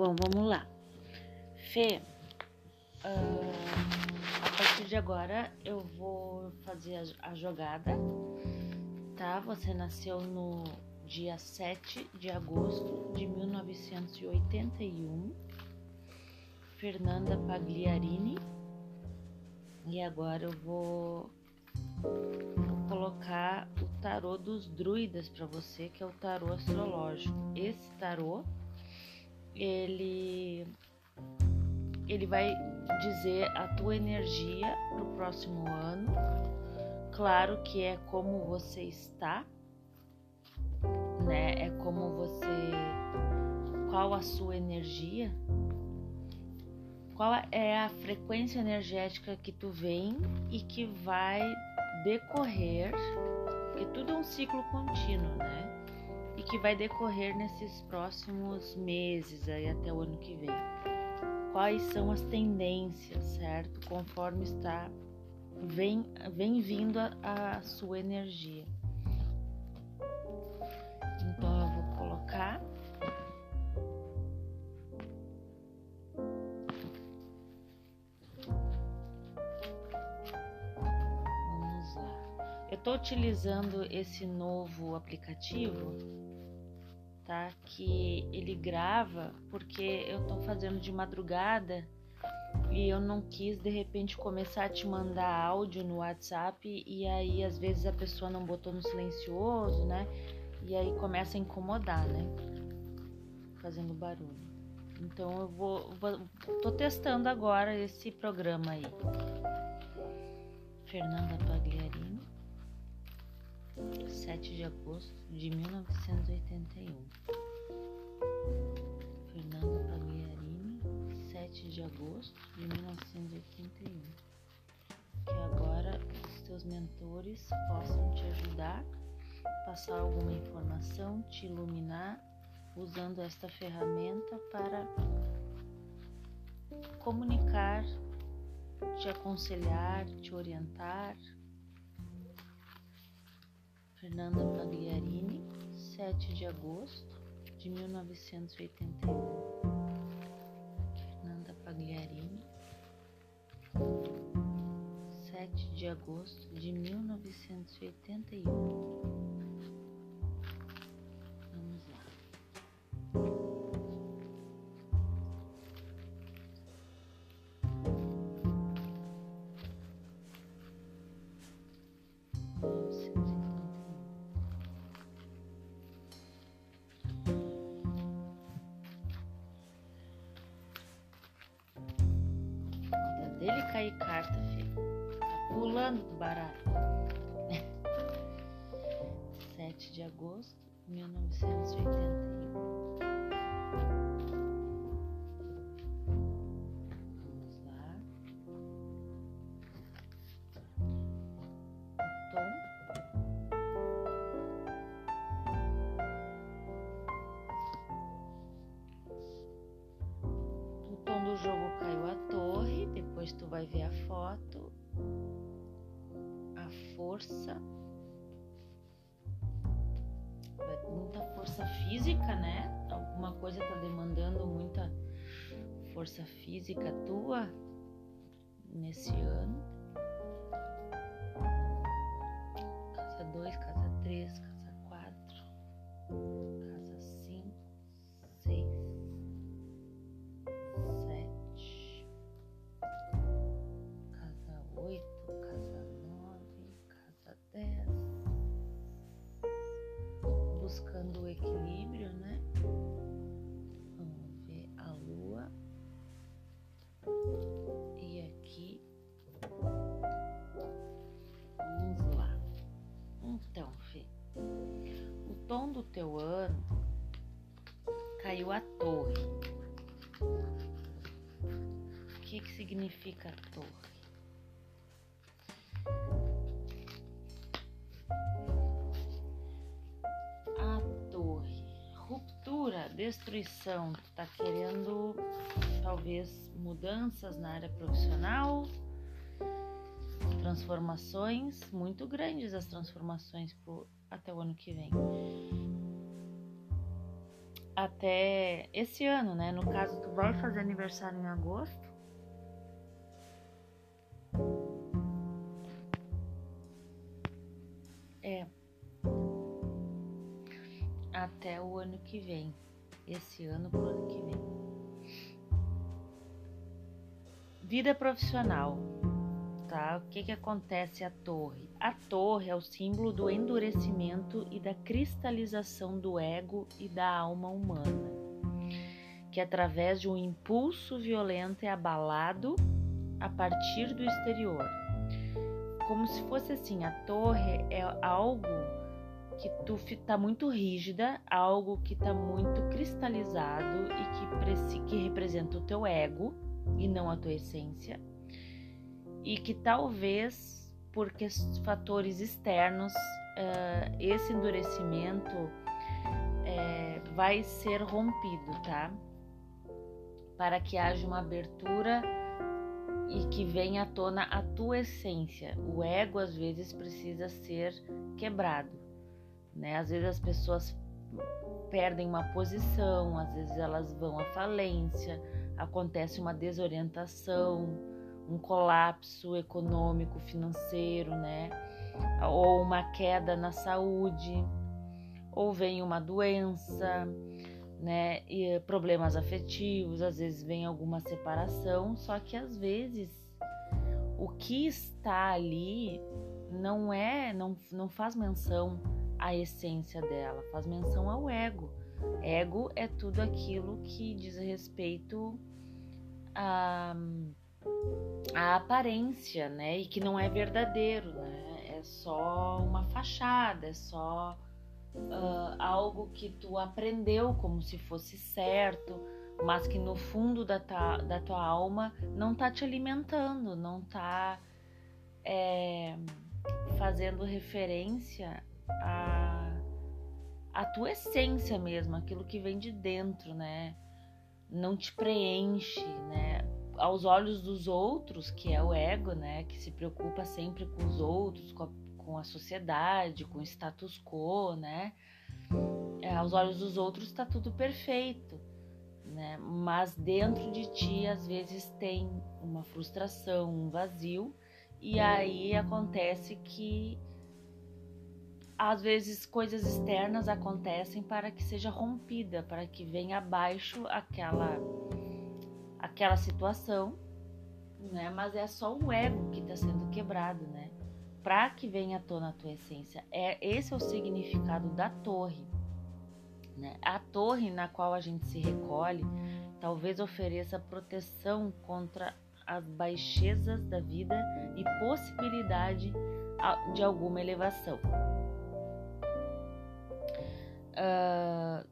Bom, vamos lá. Fê, uh, a partir de agora eu vou fazer a, a jogada, tá? Você nasceu no dia 7 de agosto de 1981, Fernanda Pagliarini. E agora eu vou, colocar o tarô dos druidas para você, que é o tarô astrológico. Esse tarô, ele ele vai dizer a tua energia para o próximo ano. Claro que é como você está, né? É como você qual a sua energia, qual é a frequência energética que tu vem e que vai decorrer, porque tudo é um ciclo contínuo, né? E que vai decorrer nesses próximos meses aí até o ano que vem. Quais são as tendências, certo? Conforme está vem, vem vindo a, a sua energia. Então eu vou colocar Vamos lá. Eu estou utilizando esse novo aplicativo, tá? Que ele grava porque eu estou fazendo de madrugada e eu não quis de repente começar a te mandar áudio no WhatsApp e aí às vezes a pessoa não botou no silencioso, né? E aí começa a incomodar, né? Fazendo barulho. Então eu vou, vou tô testando agora esse programa aí. Fernanda Pagliarini, 7 de agosto de 1981. Fernanda Pagliarini, 7 de agosto de 1981. Que agora os teus mentores possam te ajudar passar alguma informação, te iluminar usando esta ferramenta para comunicar, te aconselhar, te orientar. Fernanda Pagliarini, 7 de agosto de 1981. Fernanda Pagliarini, 7 de agosto de 1981. Dele cair carta, filho. Tá pulando do barato. 7 de agosto de 1981. Força física tua nesse ano. Teu ano caiu a torre. O que, que significa a torre? destruição, tu tá querendo talvez mudanças na área profissional, transformações muito grandes as transformações pro, até o ano que vem. Até esse ano, né? No caso, tu vai fazer aniversário em agosto. É. Até o ano que vem. Esse ano pro ano que vem. Vida profissional tá? O que, que acontece à torre? A torre é o símbolo do endurecimento e da cristalização do ego e da alma humana, que através de um impulso violento é abalado a partir do exterior. Como se fosse assim, a torre é algo que tu tá muito rígida, algo que tá muito cristalizado e que, que representa o teu ego e não a tua essência e que talvez por fatores externos uh, esse endurecimento uh, vai ser rompido, tá? Para que haja uma abertura e que venha à tona a tua essência. O ego às vezes precisa ser quebrado, né? Às vezes as pessoas perdem uma posição, às vezes elas vão à falência, acontece uma desorientação um colapso econômico, financeiro, né? Ou uma queda na saúde, ou vem uma doença, né? E problemas afetivos, às vezes vem alguma separação, só que às vezes o que está ali não é, não, não faz menção à essência dela, faz menção ao ego. Ego é tudo aquilo que diz respeito a a aparência, né? E que não é verdadeiro, né? É só uma fachada, é só uh, algo que tu aprendeu como se fosse certo, mas que no fundo da, ta, da tua alma não tá te alimentando, não tá é, fazendo referência a, a tua essência mesmo, aquilo que vem de dentro, né? Não te preenche, né? Aos olhos dos outros, que é o ego, né, que se preocupa sempre com os outros, com a, com a sociedade, com o status quo, né, é, aos olhos dos outros está tudo perfeito, né, mas dentro de ti às vezes tem uma frustração, um vazio, e aí acontece que às vezes coisas externas acontecem para que seja rompida, para que venha abaixo aquela aquela situação, né? Mas é só o ego que está sendo quebrado, né? Para que venha à tona a tua essência. É esse é o significado da torre, né? A torre na qual a gente se recolhe, talvez ofereça proteção contra as baixezas da vida e possibilidade de alguma elevação. Uh,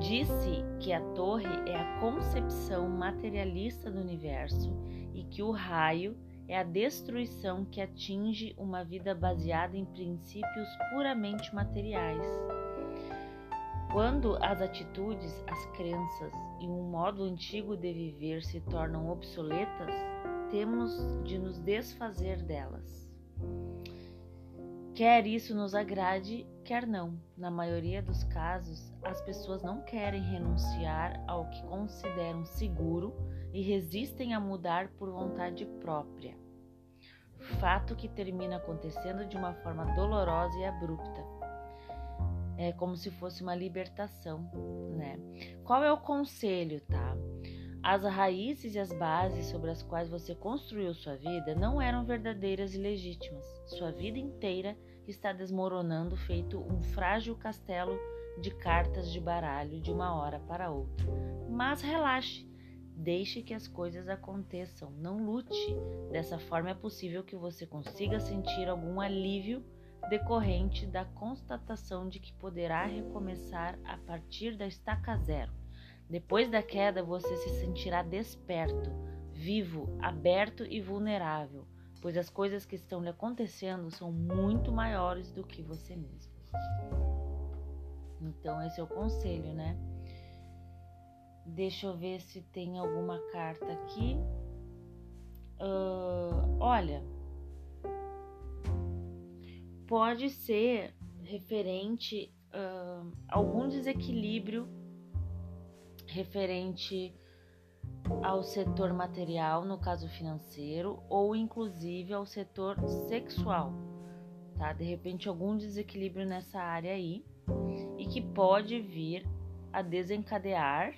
Disse que a torre é a concepção materialista do universo e que o raio é a destruição que atinge uma vida baseada em princípios puramente materiais. Quando as atitudes, as crenças e um modo antigo de viver se tornam obsoletas, temos de nos desfazer delas. Quer isso nos agrade, quer não. Na maioria dos casos, as pessoas não querem renunciar ao que consideram seguro e resistem a mudar por vontade própria. Fato que termina acontecendo de uma forma dolorosa e abrupta. É como se fosse uma libertação, né? Qual é o conselho, tá? As raízes e as bases sobre as quais você construiu sua vida não eram verdadeiras e legítimas. Sua vida inteira está desmoronando, feito um frágil castelo de cartas de baralho de uma hora para outra. Mas relaxe, deixe que as coisas aconteçam, não lute. Dessa forma é possível que você consiga sentir algum alívio decorrente da constatação de que poderá recomeçar a partir da estaca zero. Depois da queda, você se sentirá desperto, vivo, aberto e vulnerável pois as coisas que estão lhe acontecendo são muito maiores do que você mesmo. Então, esse é o conselho, né? Deixa eu ver se tem alguma carta aqui. Uh, olha, pode ser referente a uh, algum desequilíbrio referente ao setor material, no caso financeiro, ou inclusive ao setor sexual, tá? De repente algum desequilíbrio nessa área aí que pode vir a desencadear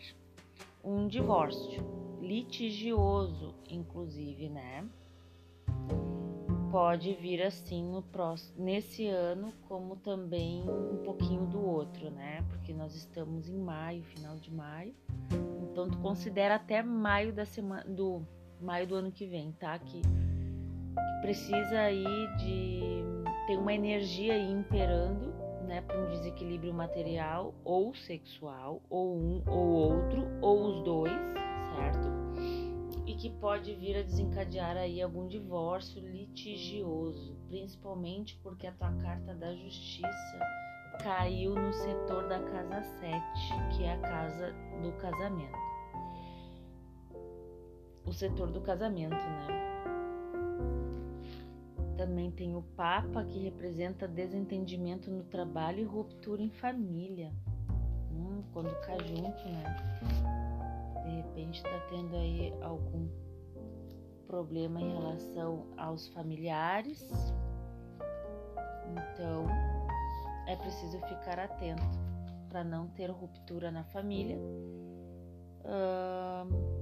um divórcio litigioso, inclusive, né? Pode vir assim no próximo, nesse ano, como também um pouquinho do outro, né? Porque nós estamos em maio, final de maio. Então tu considera até maio da semana do maio do ano que vem, tá? Que, que precisa aí de ter uma energia aí imperando, né, para um desequilíbrio material ou sexual, ou um ou outro, ou os dois, certo? E que pode vir a desencadear aí algum divórcio litigioso, principalmente porque a tua carta da justiça caiu no setor da casa 7, que é a casa do casamento o setor do casamento, né? Também tem o Papa, que representa desentendimento no trabalho e ruptura em família. Hum, quando cai junto, né? De repente tá tendo aí algum problema em relação aos familiares. Então, é preciso ficar atento para não ter ruptura na família. Uh,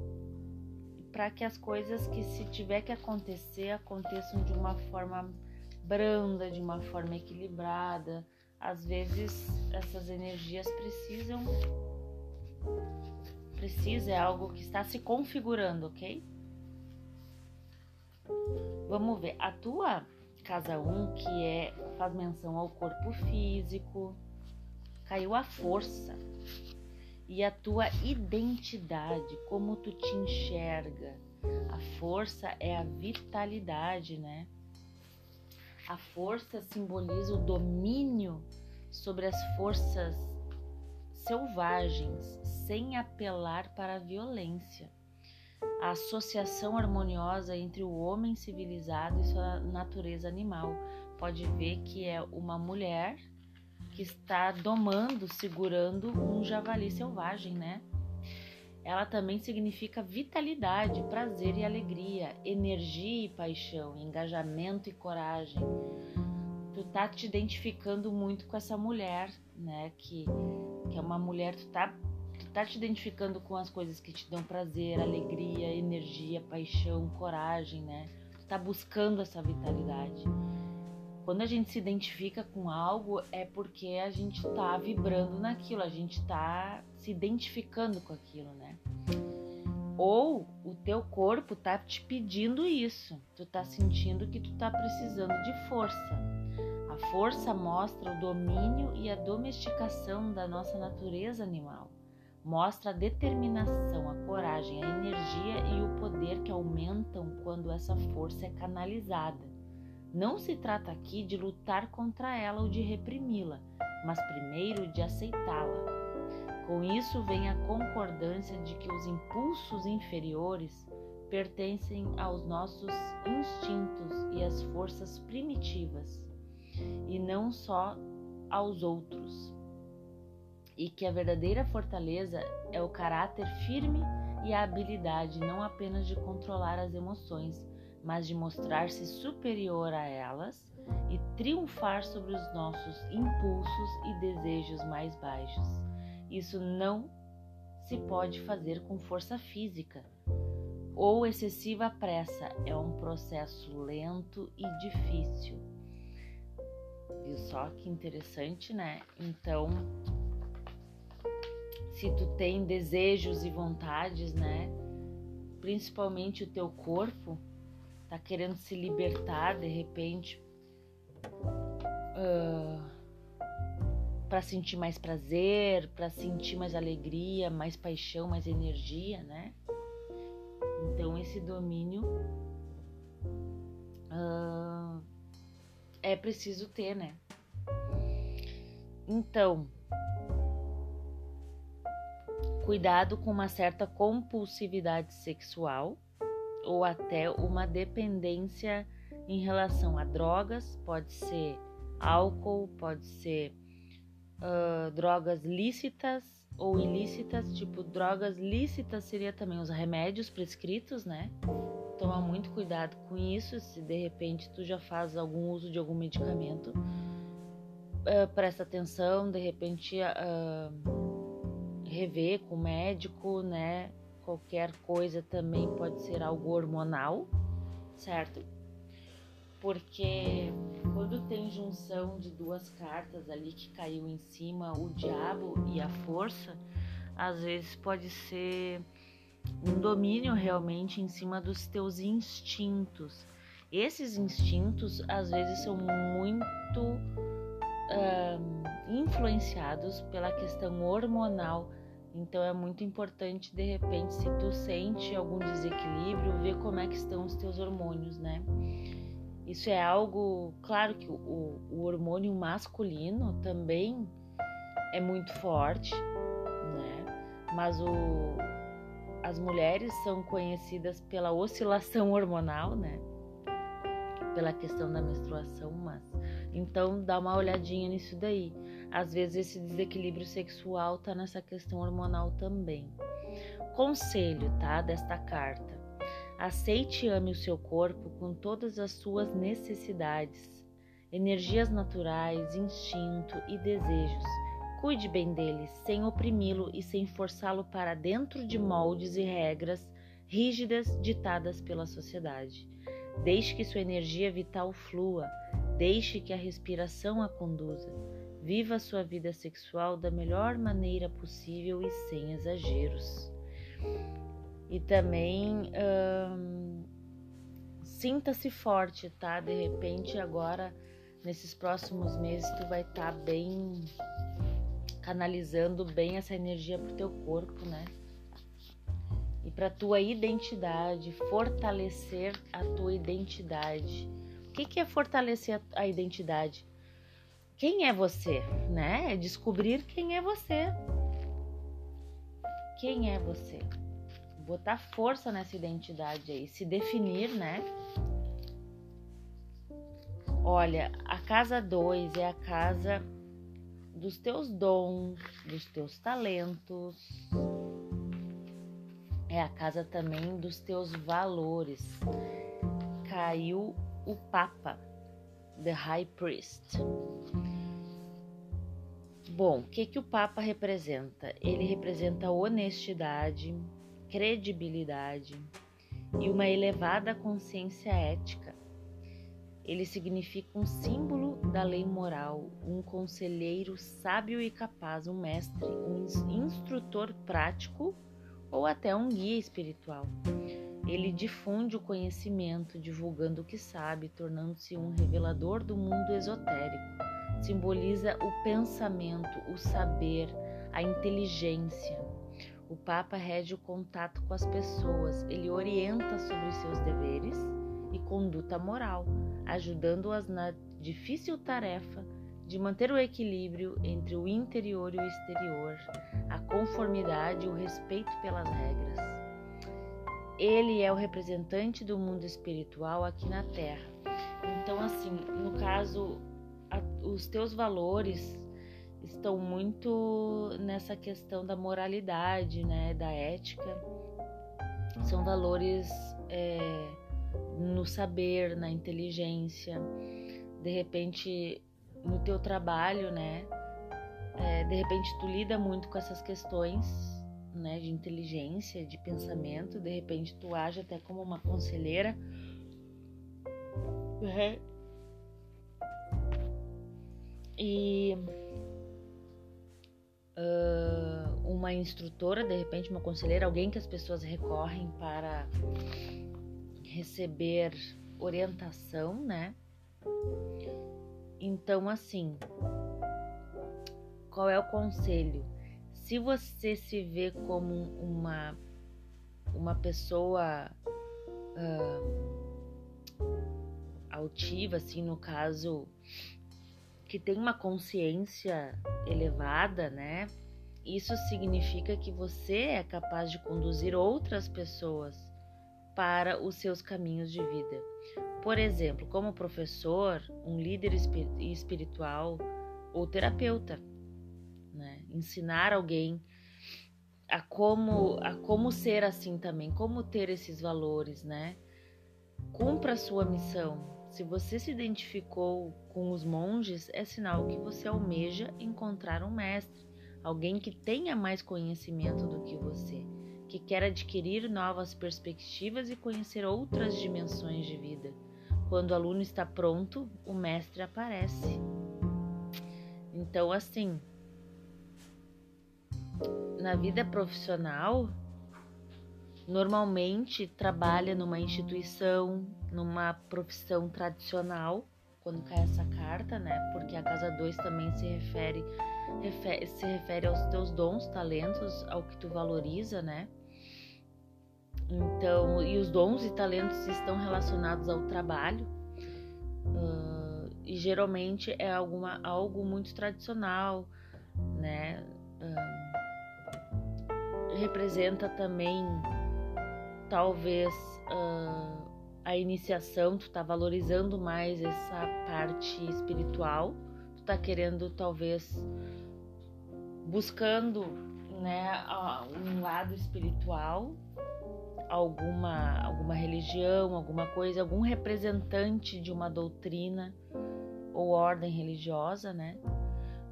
para que as coisas que se tiver que acontecer aconteçam de uma forma branda, de uma forma equilibrada. Às vezes essas energias precisam precisa é algo que está se configurando, ok? Vamos ver, a tua casa 1, um, que é faz menção ao corpo físico, caiu a força e a tua identidade, como tu te enxerga. A força é a vitalidade, né? A força simboliza o domínio sobre as forças selvagens, sem apelar para a violência. A associação harmoniosa entre o homem civilizado e sua natureza animal. Pode ver que é uma mulher que está domando, segurando um javali selvagem, né? Ela também significa vitalidade, prazer e alegria, energia e paixão, engajamento e coragem. Tu tá te identificando muito com essa mulher, né? Que, que é uma mulher, tu tá, tu tá te identificando com as coisas que te dão prazer, alegria, energia, paixão, coragem, né? Tu tá buscando essa vitalidade. Quando a gente se identifica com algo, é porque a gente tá vibrando naquilo, a gente tá se identificando com aquilo, né? Ou o teu corpo tá te pedindo isso. Tu tá sentindo que tu tá precisando de força. A força mostra o domínio e a domesticação da nossa natureza animal. Mostra a determinação, a coragem, a energia e o poder que aumentam quando essa força é canalizada. Não se trata aqui de lutar contra ela ou de reprimi-la, mas primeiro de aceitá-la. Com isso vem a concordância de que os impulsos inferiores pertencem aos nossos instintos e às forças primitivas, e não só aos outros. E que a verdadeira fortaleza é o caráter firme e a habilidade não apenas de controlar as emoções, mas de mostrar-se superior a elas e triunfar sobre os nossos impulsos e desejos mais baixos. Isso não se pode fazer com força física ou excessiva pressa, é um processo lento e difícil. Viu só que interessante, né? Então, se tu tem desejos e vontades, né? Principalmente o teu corpo, tá querendo se libertar de repente uh, ah, para sentir mais prazer, para sentir mais alegria, mais paixão, mais energia, né? Então esse domínio uh, é preciso ter, né? Então, cuidado com uma certa compulsividade sexual ou até uma dependência em relação a drogas, pode ser álcool, pode ser uh, drogas lícitas ou ilícitas, tipo drogas lícitas seria também os remédios prescritos, né? Toma muito cuidado com isso, se de repente tu já faz algum uso de algum medicamento, uh, presta atenção, de repente uh, rever com o médico, né? Qualquer coisa também pode ser algo hormonal, certo? porque quando tem junção de duas cartas ali que caiu em cima, o diabo e a força, às vezes pode ser um domínio realmente em cima dos teus instintos. Esses instintos às vezes são muito uh, influenciados pela questão hormonal. Então é muito importante de repente se tu sente algum desequilíbrio, ver como é que estão os teus hormônios, né? Isso é algo, claro que o, o hormônio masculino também é muito forte, né? Mas o, as mulheres são conhecidas pela oscilação hormonal, né? Pela questão da menstruação, mas então dá uma olhadinha nisso daí. Às vezes esse desequilíbrio sexual tá nessa questão hormonal também. Conselho, tá? Desta carta. Aceite e ame o seu corpo com todas as suas necessidades, energias naturais, instinto e desejos. Cuide bem dele, sem oprimi-lo e sem forçá-lo para dentro de moldes e regras rígidas ditadas pela sociedade. Deixe que sua energia vital flua, deixe que a respiração a conduza. Viva sua vida sexual da melhor maneira possível e sem exageros. E também hum, sinta-se forte, tá? De repente agora nesses próximos meses tu vai estar tá bem canalizando bem essa energia pro teu corpo, né? E para tua identidade, fortalecer a tua identidade. Que, que é fortalecer a, a identidade? Quem é você, né? É descobrir quem é você. Quem é você? botar força nessa identidade aí, se definir, né? Olha, a casa 2 é a casa dos teus dons, dos teus talentos. É a casa também dos teus valores. Caiu o Papa, the High Priest. Bom, o que, que o Papa representa? Ele representa honestidade, credibilidade e uma elevada consciência ética. Ele significa um símbolo da lei moral, um conselheiro sábio e capaz, um mestre, um instrutor prático ou até um guia espiritual. Ele difunde o conhecimento, divulgando o que sabe, tornando-se um revelador do mundo esotérico. Simboliza o pensamento, o saber, a inteligência, o Papa rege o contato com as pessoas, ele orienta sobre seus deveres e conduta moral, ajudando-as na difícil tarefa de manter o equilíbrio entre o interior e o exterior, a conformidade e o respeito pelas regras. Ele é o representante do mundo espiritual aqui na Terra. Então, assim, no caso, os teus valores estão muito nessa questão da moralidade, né, da ética. São valores é, no saber, na inteligência. De repente, no teu trabalho, né, é, de repente tu lida muito com essas questões, né, de inteligência, de pensamento. De repente tu age até como uma conselheira. Né? E uh, uma instrutora, de repente uma conselheira, alguém que as pessoas recorrem para receber orientação, né? Então, assim, qual é o conselho? Se você se vê como uma uma pessoa uh, altiva, assim, no caso, que tem uma consciência elevada, né? Isso significa que você é capaz de conduzir outras pessoas para os seus caminhos de vida. Por exemplo, como professor, um líder espiritual ou terapeuta? Ensinar alguém a como a como ser assim também, como ter esses valores, né? Cumpra a sua missão. Se você se identificou com os monges, é sinal que você almeja encontrar um mestre, alguém que tenha mais conhecimento do que você, que quer adquirir novas perspectivas e conhecer outras dimensões de vida. Quando o aluno está pronto, o mestre aparece. Então, assim, na vida profissional, normalmente trabalha numa instituição, numa profissão tradicional, quando cai essa carta, né? Porque a casa 2 também se refere, refere, se refere aos teus dons, talentos, ao que tu valoriza, né? Então, e os dons e talentos estão relacionados ao trabalho. Uh, e geralmente é alguma, algo muito tradicional, né? Uh, representa também talvez uh, a iniciação, tu tá valorizando mais essa parte espiritual, tu tá querendo talvez buscando né, um lado espiritual, alguma, alguma religião, alguma coisa, algum representante de uma doutrina ou ordem religiosa, né?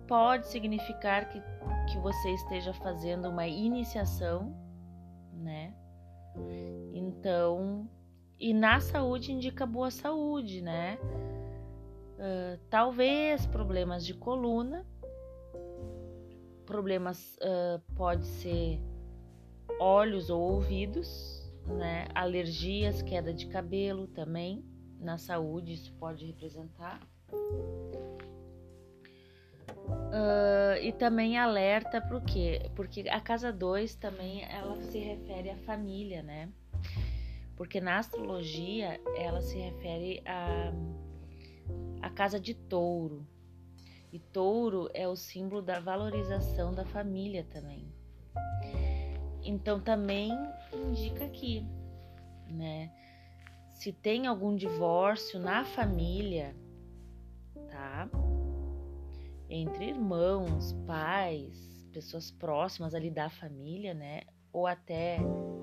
Pode significar que, que você esteja fazendo uma iniciação, né? Então, e na saúde indica boa saúde, né? Uh, talvez problemas de coluna, problemas uh, pode ser olhos ou ouvidos, né? Alergias, queda de cabelo também. Na saúde isso pode representar. Uh, e também alerta para o quê? Porque a casa 2 também ela se refere à família, né? Porque na astrologia ela se refere à a, a casa de touro. E touro é o símbolo da valorização da família também. Então também indica aqui, né? Se tem algum divórcio na família, tá? Entre irmãos, pais, pessoas próximas ali da família, né? Ou até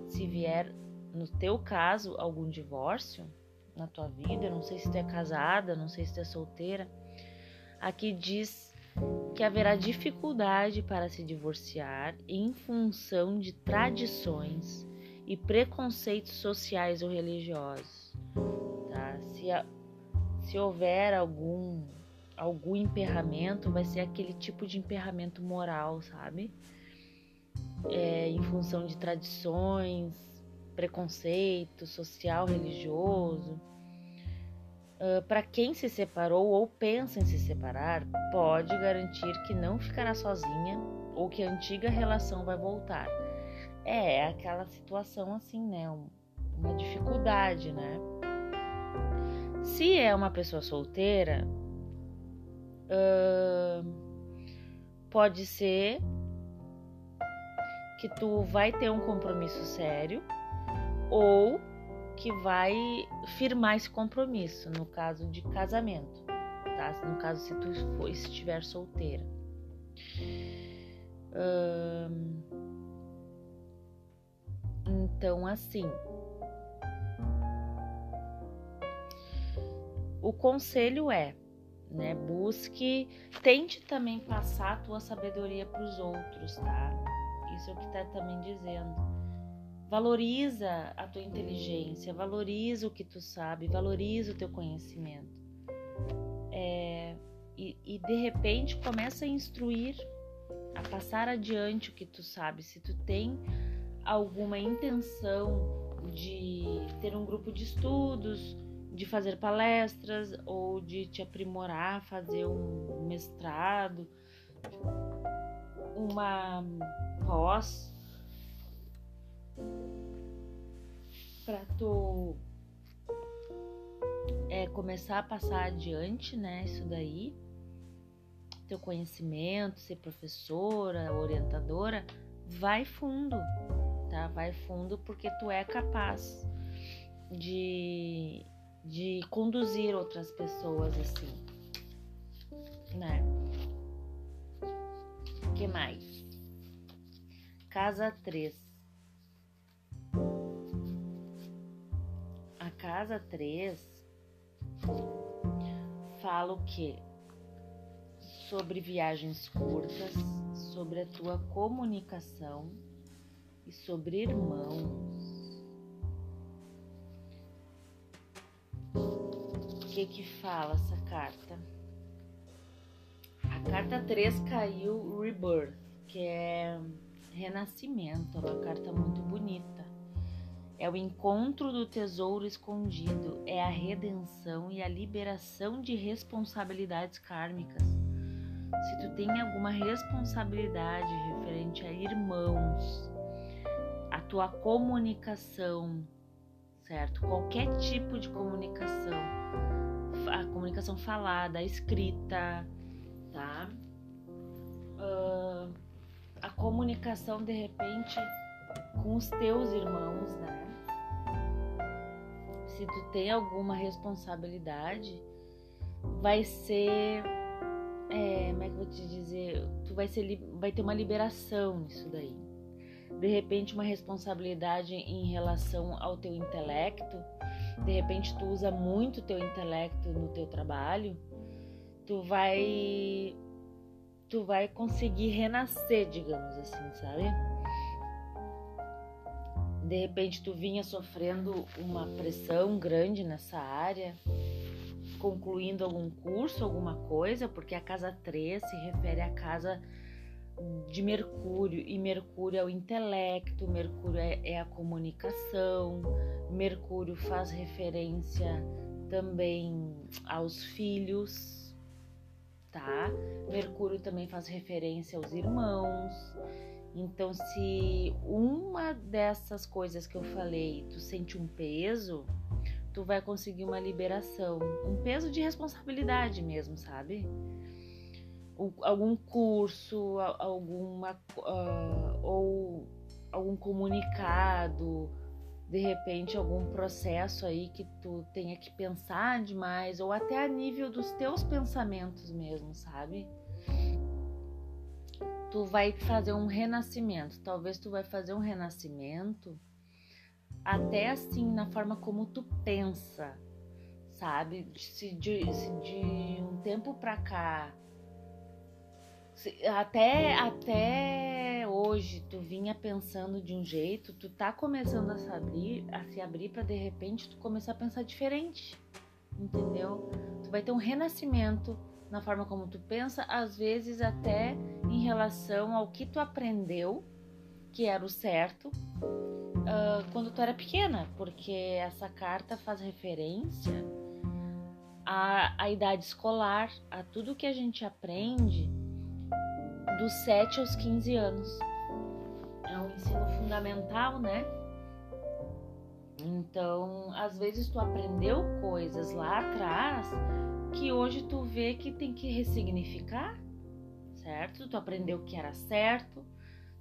se vier, no teu caso, algum divórcio na tua vida, não sei se tu é casada, não sei se tu é solteira, aqui diz que haverá dificuldade para se divorciar em função de tradições e preconceitos sociais ou religiosos. Tá? Se, se houver algum algum emperramento vai ser aquele tipo de emperramento moral, sabe? É, em função de tradições, preconceito social, religioso. Uh, Para quem se separou ou pensa em se separar, pode garantir que não ficará sozinha ou que a antiga relação vai voltar. É, é aquela situação assim, né? Uma dificuldade, né? Se é uma pessoa solteira, Pode ser que tu vai ter um compromisso sério ou que vai firmar esse compromisso no caso de casamento, tá? No caso se tu for, estiver solteira. Então assim, o conselho é né? Busque, tente também passar a tua sabedoria para os outros, tá? Isso é o que está também dizendo. Valoriza a tua inteligência, valoriza o que tu sabe, valoriza o teu conhecimento. É, e, e de repente começa a instruir, a passar adiante o que tu sabe. Se tu tem alguma intenção de ter um grupo de estudos, de fazer palestras ou de te aprimorar, fazer um mestrado, uma pós para tu é, começar a passar adiante, né? Isso daí, teu conhecimento, ser professora, orientadora, vai fundo, tá? Vai fundo porque tu é capaz de de conduzir outras pessoas assim, né? que mais? Casa 3. A casa 3 fala o quê? Sobre viagens curtas, sobre a tua comunicação e sobre irmãos. O que que fala essa carta? A carta 3 caiu Rebirth, que é renascimento, é uma carta muito bonita. É o encontro do tesouro escondido, é a redenção e a liberação de responsabilidades kármicas. Se tu tem alguma responsabilidade referente a irmãos, a tua comunicação, certo? Qualquer tipo de comunicação, a comunicação falada, escrita, tá? Uh, a comunicação de repente com os teus irmãos, né? Se tu tem alguma responsabilidade, vai ser. É, como é que eu vou te dizer? Tu vai, ser, vai ter uma liberação nisso daí. De repente, uma responsabilidade em relação ao teu intelecto. De repente, tu usa muito teu intelecto no teu trabalho. Tu vai. Tu vai conseguir renascer, digamos assim, sabe? de repente tu vinha sofrendo uma pressão grande nessa área, concluindo algum curso, alguma coisa, porque a casa 3 se refere à casa de Mercúrio, e Mercúrio é o intelecto, Mercúrio é, é a comunicação, Mercúrio faz referência também aos filhos, tá? Mercúrio também faz referência aos irmãos. Então, se uma dessas coisas que eu falei, tu sente um peso, tu vai conseguir uma liberação, um peso de responsabilidade mesmo, sabe? Algum curso, alguma uh, ou algum comunicado, de repente algum processo aí que tu tenha que pensar demais ou até a nível dos teus pensamentos mesmo, sabe? tu vai fazer um renascimento. Talvez tu vai fazer um renascimento até assim na forma como tu pensa, sabe? Se de, se de um tempo pra cá, até até hoje tu vinha pensando de um jeito, tu tá começando a se abrir, a se abrir para de repente tu começar a pensar diferente, entendeu? Tu vai ter um renascimento na forma como tu pensa, às vezes até em relação ao que tu aprendeu, que era o certo, uh, quando tu era pequena, porque essa carta faz referência à, à idade escolar, a tudo que a gente aprende dos 7 aos 15 anos. É um ensino fundamental, né? Então, às vezes tu aprendeu coisas lá atrás que hoje tu vê que tem que ressignificar, certo? Tu aprendeu que era certo,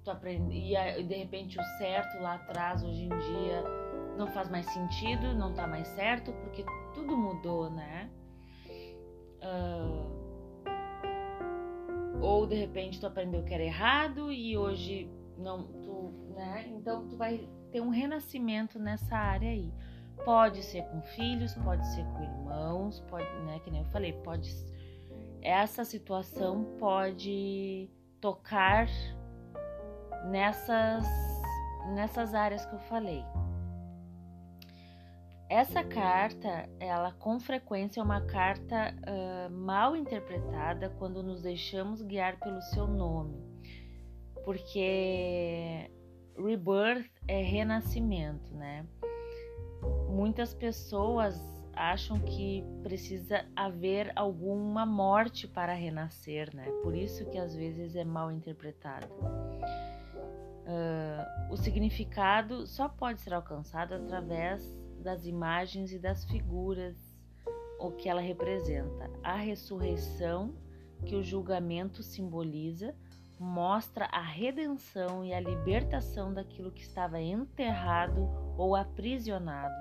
tu aprendia e de repente o certo lá atrás hoje em dia não faz mais sentido, não tá mais certo porque tudo mudou, né? Uh, ou de repente tu aprendeu que era errado e hoje não tu, né? Então tu vai ter um renascimento nessa área aí. Pode ser com filhos, pode ser com irmãos, pode, né, que nem eu falei, pode essa situação pode tocar nessas nessas áreas que eu falei. Essa carta, ela com frequência é uma carta uh, mal interpretada quando nos deixamos guiar pelo seu nome, porque rebirth é renascimento, né? muitas pessoas acham que precisa haver alguma morte para renascer, né? Por isso que às vezes é mal interpretado. Uh, o significado só pode ser alcançado através das imagens e das figuras o que ela representa. A ressurreição que o julgamento simboliza mostra a redenção e a libertação daquilo que estava enterrado ou aprisionado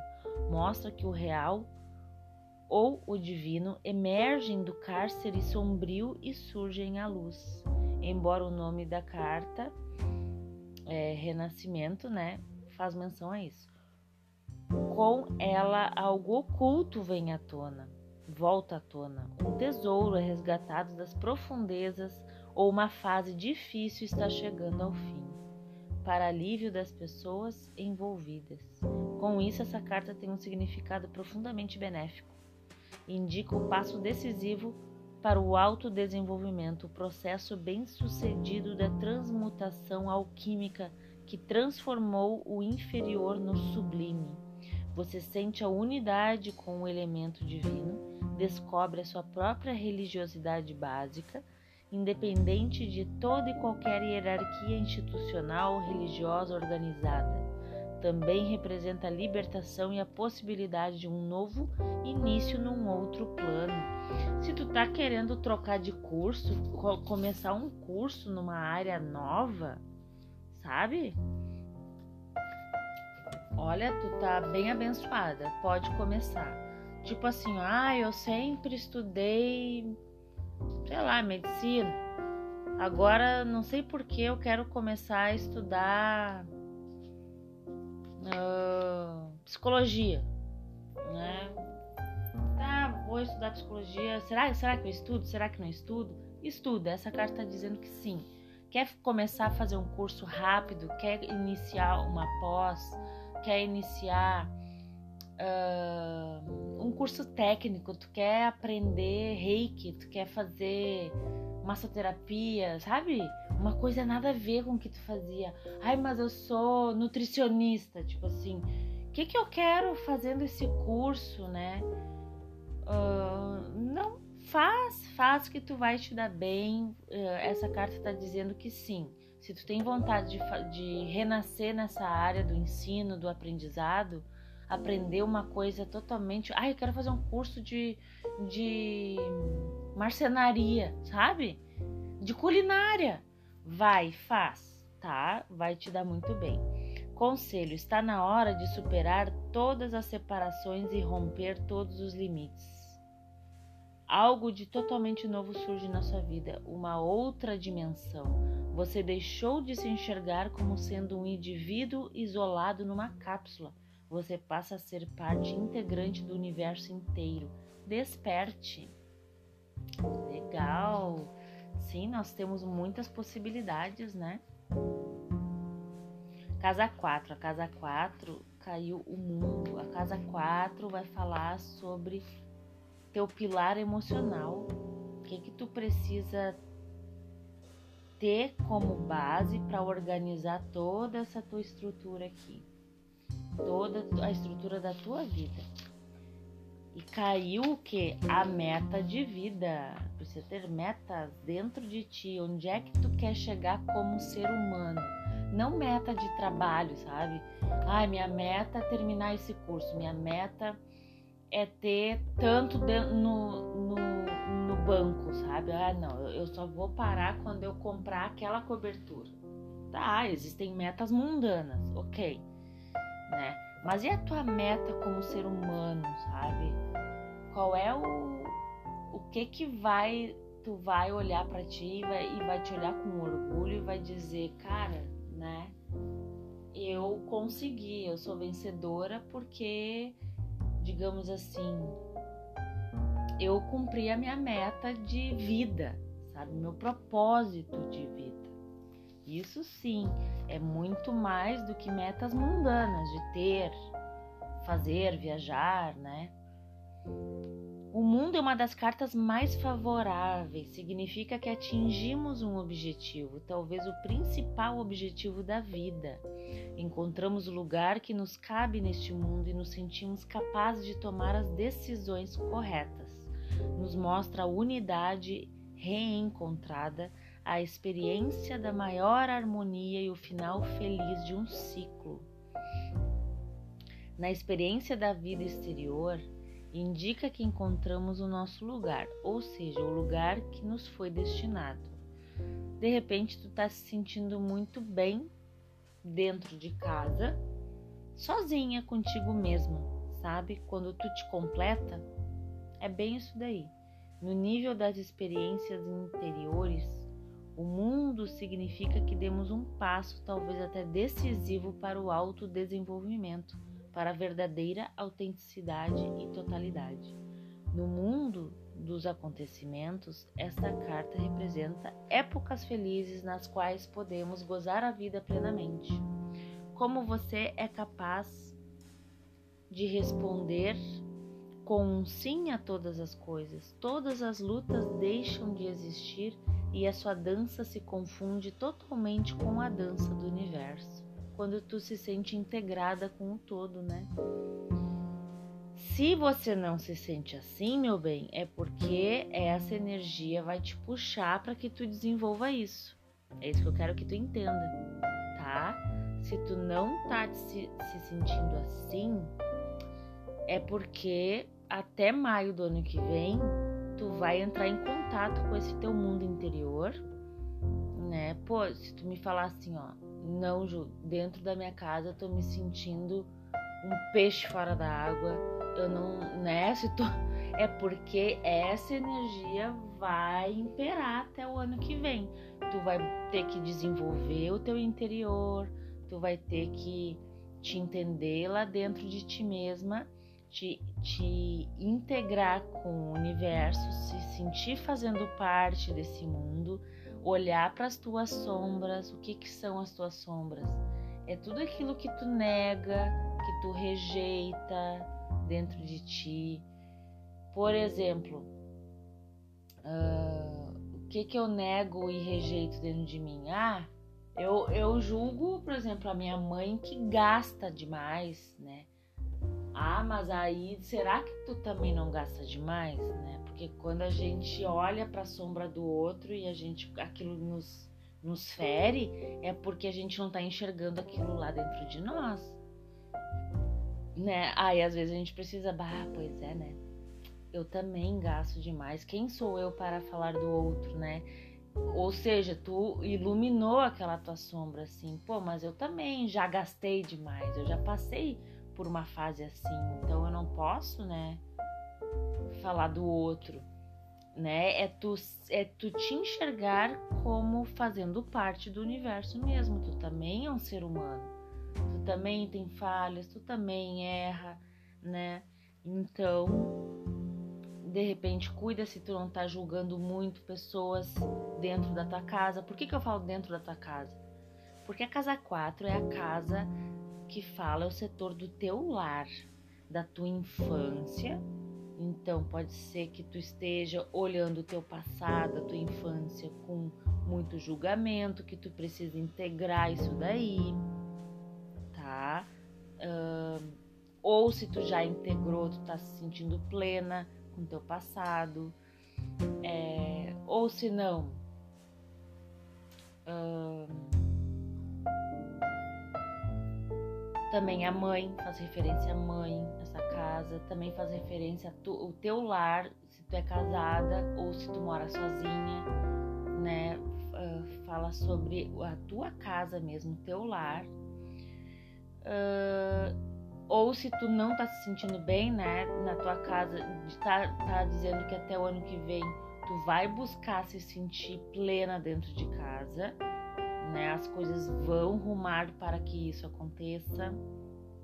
mostra que o real ou o divino emergem do cárcere sombrio e surgem à luz. embora o nome da carta é, Renascimento, né, faz menção a isso. Com ela, algo oculto vem à tona, volta à tona. Um tesouro é resgatado das profundezas ou uma fase difícil está chegando ao fim, para alívio das pessoas envolvidas. Com isso, essa carta tem um significado profundamente benéfico. Indica o passo decisivo para o autodesenvolvimento, o processo bem-sucedido da transmutação alquímica que transformou o inferior no sublime. Você sente a unidade com o elemento divino, descobre a sua própria religiosidade básica, independente de toda e qualquer hierarquia institucional religiosa organizada também representa a libertação e a possibilidade de um novo início num outro plano. Se tu tá querendo trocar de curso, começar um curso numa área nova, sabe? Olha, tu tá bem abençoada, pode começar. Tipo assim, ah, eu sempre estudei, sei lá, medicina. Agora não sei por que eu quero começar a estudar uh, psicologia, né? Tá, vou estudar psicologia. Será, será que eu estudo? Será que não estudo? Estuda. Essa carta está dizendo que sim. Quer começar a fazer um curso rápido? Quer iniciar uma pós? Quer iniciar uh, um curso técnico? Tu quer aprender reiki? Tu quer fazer massoterapia? Sabe? uma coisa nada a ver com o que tu fazia. Ai, mas eu sou nutricionista, tipo assim, o que, que eu quero fazendo esse curso, né? Uh, não faz, faz que tu vai te dar bem. Uh, essa carta está dizendo que sim. Se tu tem vontade de, de renascer nessa área do ensino, do aprendizado, aprender uma coisa totalmente. Ai, eu quero fazer um curso de, de marcenaria, sabe? De culinária. Vai, faz, tá? Vai te dar muito bem. Conselho: está na hora de superar todas as separações e romper todos os limites. Algo de totalmente novo surge na sua vida, uma outra dimensão. Você deixou de se enxergar como sendo um indivíduo isolado numa cápsula. Você passa a ser parte integrante do universo inteiro. Desperte. Legal. Sim, nós temos muitas possibilidades, né? Casa 4. A casa 4 caiu o mundo. A casa 4 vai falar sobre teu pilar emocional. O que que tu precisa ter como base para organizar toda essa tua estrutura aqui. Toda a estrutura da tua vida. E caiu o que? A meta de vida. Precisa ter metas dentro de ti. Onde é que tu quer chegar como ser humano? Não meta de trabalho, sabe? Ai, minha meta é terminar esse curso. Minha meta é ter tanto no, no, no banco, sabe? Ah, não, eu só vou parar quando eu comprar aquela cobertura. Tá, existem metas mundanas, ok, né? Mas e a tua meta como ser humano, sabe? Qual é o o que que vai tu vai olhar para ti e vai, e vai te olhar com orgulho e vai dizer, cara, né? Eu consegui, eu sou vencedora porque, digamos assim, eu cumpri a minha meta de vida, sabe? Meu propósito de vida. Isso sim é muito mais do que metas mundanas de ter, fazer, viajar, né? O mundo é uma das cartas mais favoráveis, significa que atingimos um objetivo, talvez o principal objetivo da vida. Encontramos o lugar que nos cabe neste mundo e nos sentimos capazes de tomar as decisões corretas. Nos mostra a unidade reencontrada a experiência da maior harmonia e o final feliz de um ciclo. Na experiência da vida exterior, indica que encontramos o nosso lugar, ou seja, o lugar que nos foi destinado. De repente, tu está se sentindo muito bem dentro de casa, sozinha contigo mesma, sabe? Quando tu te completa, é bem isso daí. No nível das experiências interiores, o mundo significa que demos um passo, talvez até decisivo, para o autodesenvolvimento, para a verdadeira autenticidade e totalidade. No mundo dos acontecimentos, esta carta representa épocas felizes nas quais podemos gozar a vida plenamente. Como você é capaz de responder com um sim a todas as coisas. Todas as lutas deixam de existir e a sua dança se confunde totalmente com a dança do universo. Quando tu se sente integrada com o todo, né? Se você não se sente assim, meu bem, é porque essa energia vai te puxar para que tu desenvolva isso. É isso que eu quero que tu entenda, tá? Se tu não tá se, se sentindo assim, é porque até maio do ano que vem, tu vai entrar em contato com esse teu mundo interior, né? Pô, se tu me falar assim, ó, não, Ju, dentro da minha casa eu tô me sentindo um peixe fora da água, eu não, né? Se tu, é porque essa energia vai imperar até o ano que vem. Tu vai ter que desenvolver o teu interior, tu vai ter que te entender lá dentro de ti mesma te, te integrar com o universo, se sentir fazendo parte desse mundo, olhar para as tuas sombras. O que, que são as tuas sombras? É tudo aquilo que tu nega, que tu rejeita dentro de ti. Por exemplo, uh, o que, que eu nego e rejeito dentro de mim? Ah, eu, eu julgo, por exemplo, a minha mãe que gasta demais, né? Ah, mas aí será que tu também não gasta demais, né? Porque quando a gente olha para a sombra do outro e a gente aquilo nos nos fere, é porque a gente não tá enxergando aquilo lá dentro de nós. Né? Aí às vezes a gente precisa, bah, pois é, né? Eu também gasto demais. Quem sou eu para falar do outro, né? Ou seja, tu iluminou aquela tua sombra assim, pô, mas eu também já gastei demais, eu já passei por uma fase assim, então eu não posso, né, falar do outro, né? É tu, é tu te enxergar como fazendo parte do universo mesmo. Tu também é um ser humano. Tu também tem falhas, tu também erra, né? Então, de repente, cuida se tu não tá julgando muito pessoas dentro da tua casa. Por que, que eu falo dentro da tua casa? Porque a casa 4 é a casa que fala é o setor do teu lar, da tua infância. Então pode ser que tu esteja olhando o teu passado, a tua infância com muito julgamento, que tu precisa integrar isso daí, tá? Uh, ou se tu já integrou, tu tá se sentindo plena com teu passado, é, ou se não, uh, Também a mãe, faz referência à mãe, essa casa. Também faz referência ao teu lar, se tu é casada ou se tu mora sozinha, né? Uh, fala sobre a tua casa mesmo, teu lar. Uh, ou se tu não tá se sentindo bem, né, na tua casa, tá, tá dizendo que até o ano que vem tu vai buscar se sentir plena dentro de casa né? As coisas vão rumar para que isso aconteça,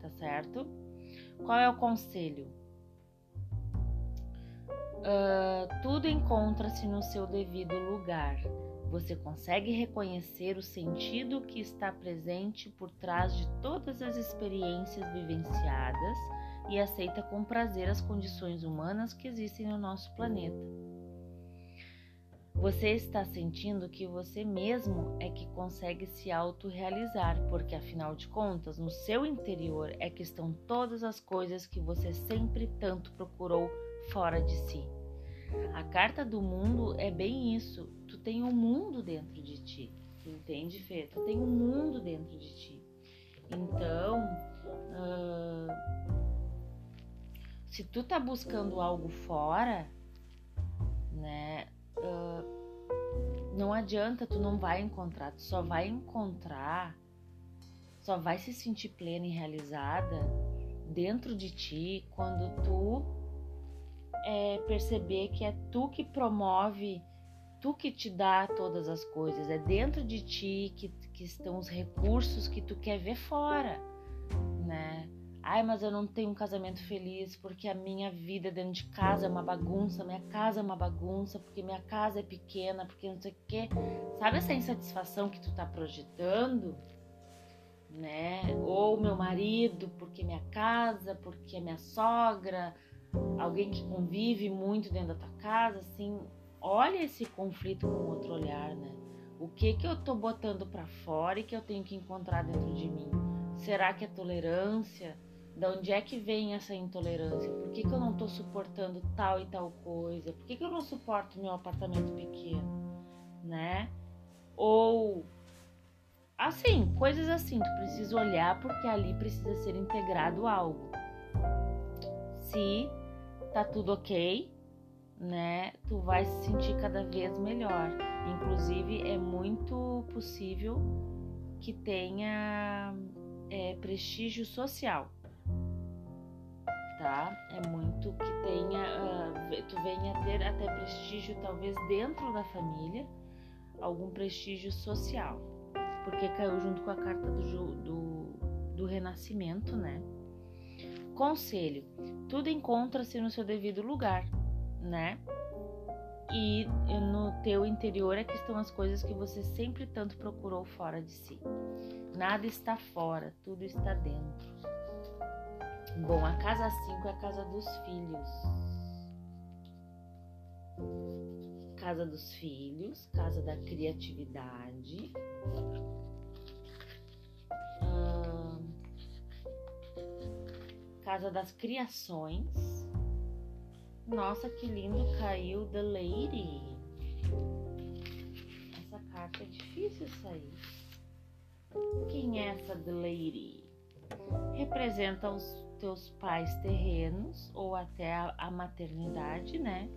tá certo? Qual é o conselho? Uh, tudo encontra-se no seu devido lugar. Você consegue reconhecer o sentido que está presente por trás de todas as experiências vivenciadas e aceita com prazer as condições humanas que existem no nosso planeta. Você está sentindo que você mesmo é que consegue se autorrealizar, porque afinal de contas, no seu interior é que estão todas as coisas que você sempre tanto procurou fora de si. A carta do mundo é bem isso. Tu tem um mundo dentro de ti. Entende, Fê? Tu tem um mundo dentro de ti. Então, uh, se tu tá buscando algo fora, né? Não adianta, tu não vai encontrar, tu só vai encontrar, só vai se sentir plena e realizada dentro de ti quando tu é, perceber que é tu que promove tu que te dá todas as coisas, é dentro de ti que, que estão os recursos que tu quer ver fora? Ai, mas eu não tenho um casamento feliz porque a minha vida dentro de casa é uma bagunça, minha casa é uma bagunça, porque minha casa é pequena, porque não sei o quê. Sabe essa insatisfação que tu tá projetando? Né? Ou meu marido, porque minha casa, porque a minha sogra, alguém que convive muito dentro da tua casa, assim, olha esse conflito com outro olhar, né? O que que eu tô botando para fora e que eu tenho que encontrar dentro de mim? Será que é tolerância? Da onde é que vem essa intolerância? Por que, que eu não tô suportando tal e tal coisa? Por que, que eu não suporto meu apartamento pequeno? Né? Ou assim, coisas assim, tu precisa olhar porque ali precisa ser integrado algo. Se tá tudo ok, né, tu vai se sentir cada vez melhor. Inclusive, é muito possível que tenha é, prestígio social, tá? É muito que tenha, uh, tu venha ter até prestígio, talvez dentro da família, algum prestígio social, porque caiu junto com a carta do, do, do renascimento, né? Conselho: tudo encontra-se no seu devido lugar, né? E no teu interior é que estão as coisas que você sempre tanto procurou fora de si. Nada está fora, tudo está dentro. Bom, a casa 5 é a casa dos filhos. Casa dos filhos, casa da criatividade, Casa das Criações. Nossa, que lindo caiu The Lady. Essa carta é difícil sair. Quem é essa The Lady? Representa os teus pais terrenos ou até a, a maternidade, né?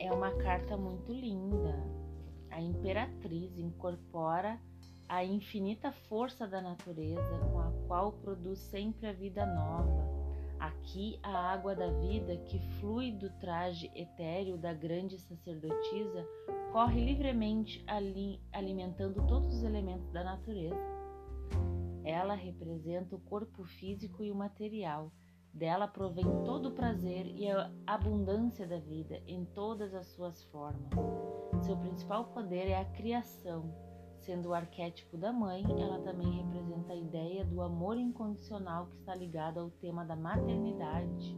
É uma carta muito linda. A imperatriz incorpora a infinita força da natureza com a qual produz sempre a vida nova. Aqui a água da vida que flui do traje etéreo da grande sacerdotisa corre livremente ali, alimentando todos os elementos da natureza. Ela representa o corpo físico e o material. Dela provém todo o prazer e a abundância da vida em todas as suas formas. Seu principal poder é a criação, Sendo o arquétipo da mãe, ela também representa a ideia do amor incondicional que está ligado ao tema da maternidade.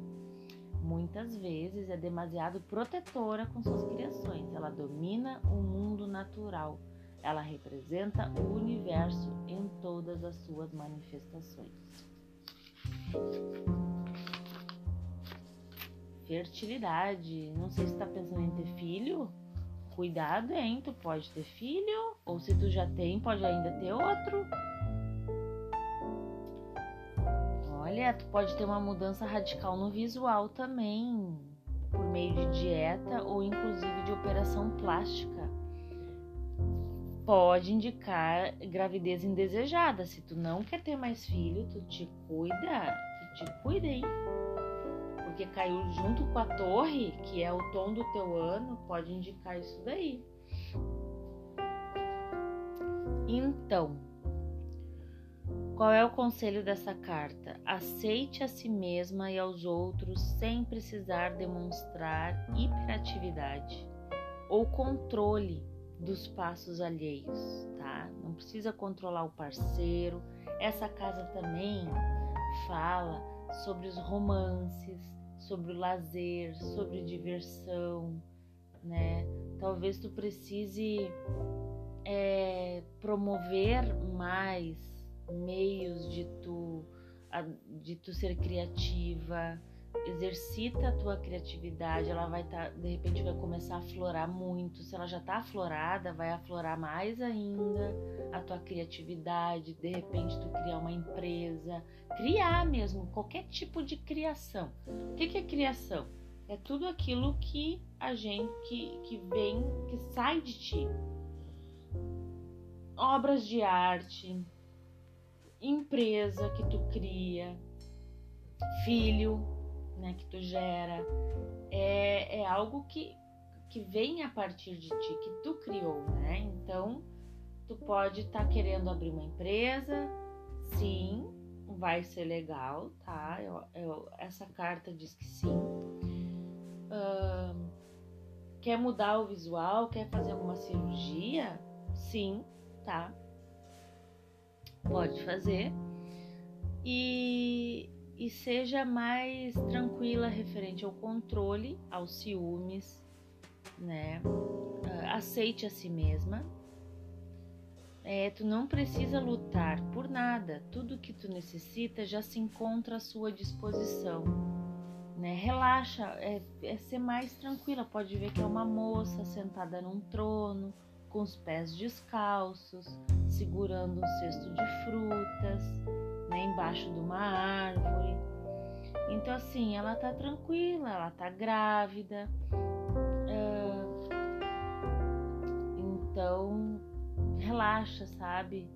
Muitas vezes é demasiado protetora com suas criações, ela domina o mundo natural, ela representa o universo em todas as suas manifestações. Fertilidade. Não sei se está pensando em ter filho cuidado, hein? Tu pode ter filho, ou se tu já tem, pode ainda ter outro. Olha, tu pode ter uma mudança radical no visual também, por meio de dieta ou inclusive de operação plástica. Pode indicar gravidez indesejada. Se tu não quer ter mais filho, tu te cuida, tu te cuida, hein? porque caiu junto com a torre, que é o tom do teu ano, pode indicar isso daí. Então, qual é o conselho dessa carta? Aceite a si mesma e aos outros sem precisar demonstrar hiperatividade ou controle dos passos alheios, tá? Não precisa controlar o parceiro. Essa casa também fala sobre os romances, sobre o lazer, sobre diversão, né? Talvez tu precise é, promover mais meios de tu, de tu ser criativa, exercita a tua criatividade, ela vai estar, tá, de repente vai começar a aflorar muito. Se ela já está aflorada, vai aflorar mais ainda a tua criatividade, de repente tu criar uma empresa, criar mesmo qualquer tipo de criação. O que, que é criação? É tudo aquilo que a gente que, que vem, que sai de ti. Obras de arte, empresa que tu cria, filho, né, que tu gera, é, é algo que, que vem a partir de ti, que tu criou, né? Então, tu pode estar tá querendo abrir uma empresa, sim, vai ser legal, tá? Eu, eu, essa carta diz que sim. Uh, quer mudar o visual, quer fazer alguma cirurgia? Sim, tá? Pode fazer. E, e seja mais tranquila referente ao controle, aos ciúmes, né? Uh, aceite a si mesma, é, tu não precisa lutar por nada, tudo que tu necessita já se encontra à sua disposição. Né? Relaxa, é, é ser mais tranquila. Pode ver que é uma moça sentada num trono, com os pés descalços, segurando um cesto de frutas, né, embaixo de uma árvore. Então, assim, ela tá tranquila, ela tá grávida. Uh, então, relaxa, sabe?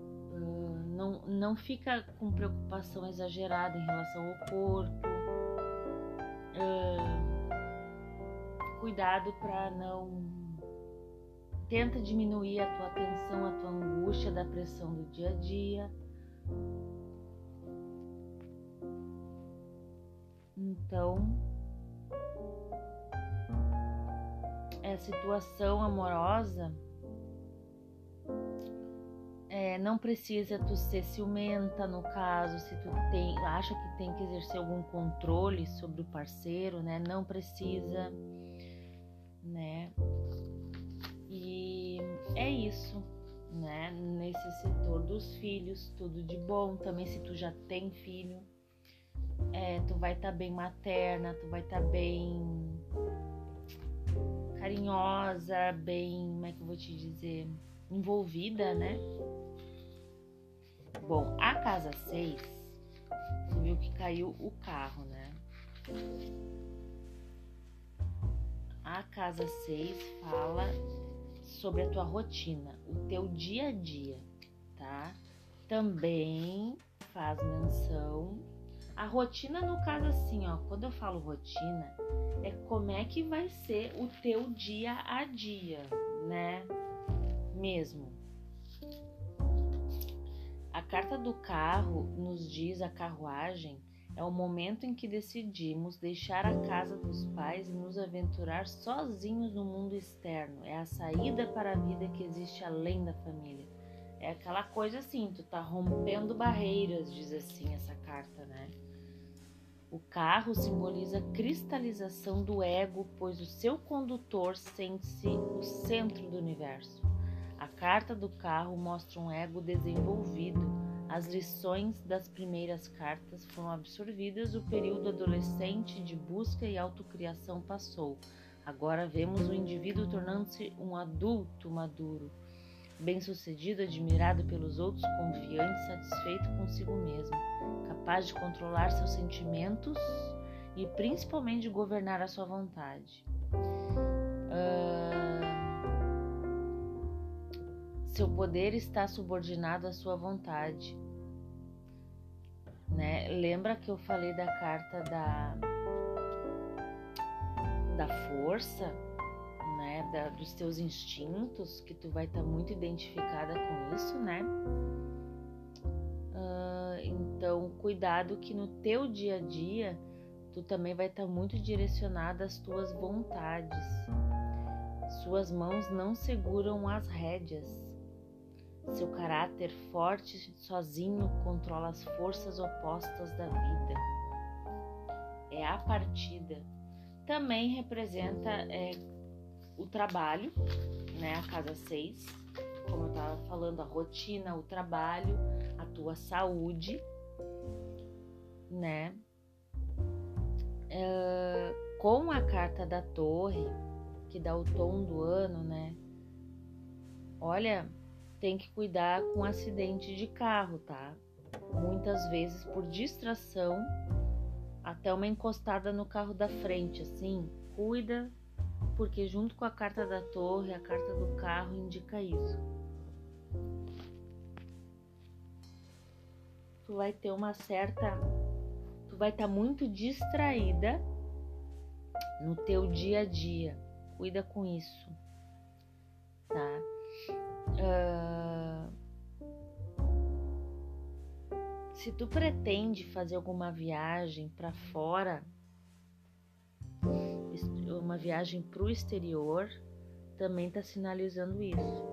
Uh, não, não fica com preocupação exagerada em relação ao corpo. Uh, cuidado para não. Tenta diminuir a tua tensão, a tua angústia da pressão do dia a dia. Então, é a situação amorosa é, não precisa tu ser ciumenta no caso, se tu tem, acha que tem que exercer algum controle sobre o parceiro, né? Não precisa, né? E é isso, né? Nesse setor dos filhos, tudo de bom. Também se tu já tem filho, é, tu vai estar tá bem materna, tu vai estar tá bem carinhosa, bem, como é que eu vou te dizer? envolvida, né? Bom, a casa 6, você viu que caiu o carro, né? A casa 6 fala sobre a tua rotina, o teu dia a dia, tá? Também faz menção a rotina no caso assim, ó, quando eu falo rotina, é como é que vai ser o teu dia a dia, né? mesmo. A carta do carro nos diz a carruagem é o momento em que decidimos deixar a casa dos pais e nos aventurar sozinhos no mundo externo. É a saída para a vida que existe além da família. É aquela coisa assim, tu tá rompendo barreiras, diz assim essa carta, né? O carro simboliza a cristalização do ego, pois o seu condutor sente-se o centro do universo. A carta do carro mostra um ego desenvolvido. As lições das primeiras cartas foram absorvidas, o período adolescente de busca e autocriação passou. Agora vemos o indivíduo tornando-se um adulto maduro, bem-sucedido, admirado pelos outros, confiante, satisfeito consigo mesmo, capaz de controlar seus sentimentos e principalmente de governar a sua vontade. Uh, seu poder está subordinado à sua vontade. Né? Lembra que eu falei da carta da, da força, né? Da, dos teus instintos, que tu vai estar tá muito identificada com isso, né? Uh, então, cuidado que no teu dia a dia tu também vai estar tá muito direcionada às tuas vontades. Suas mãos não seguram as rédeas seu caráter forte sozinho controla as forças opostas da vida. É a partida. Também representa é, o trabalho, né? A casa 6, como eu estava falando, a rotina, o trabalho, a tua saúde, né? É, com a carta da torre, que dá o tom do ano, né? Olha, tem que cuidar com acidente de carro, tá? Muitas vezes por distração, até uma encostada no carro da frente, assim, cuida, porque junto com a carta da torre, a carta do carro indica isso. Tu vai ter uma certa tu vai estar tá muito distraída no teu dia a dia. Cuida com isso, tá? Uh, se tu pretende fazer alguma viagem para fora, uma viagem para o exterior, também está sinalizando isso,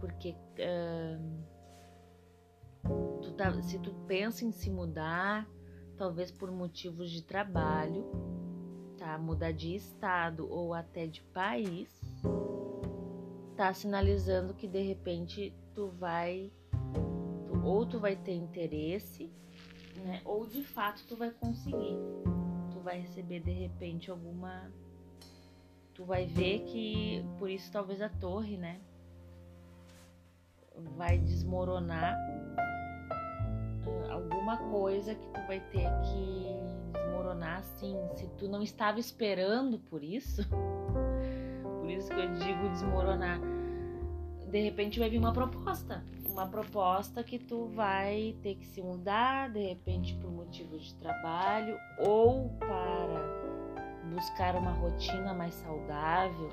porque uh, tu tá, se tu pensa em se mudar, talvez por motivos de trabalho, tá? Mudar de estado ou até de país, tá sinalizando que de repente tu vai tu, ou tu vai ter interesse, né? Ou de fato tu vai conseguir. Tu vai receber de repente alguma tu vai ver que por isso talvez a torre, né? Vai desmoronar alguma coisa que tu vai ter que desmoronar assim, se tu não estava esperando por isso. Isso que eu digo desmoronar. De repente vai vir uma proposta, uma proposta que tu vai ter que se mudar, de repente por motivo de trabalho ou para buscar uma rotina mais saudável,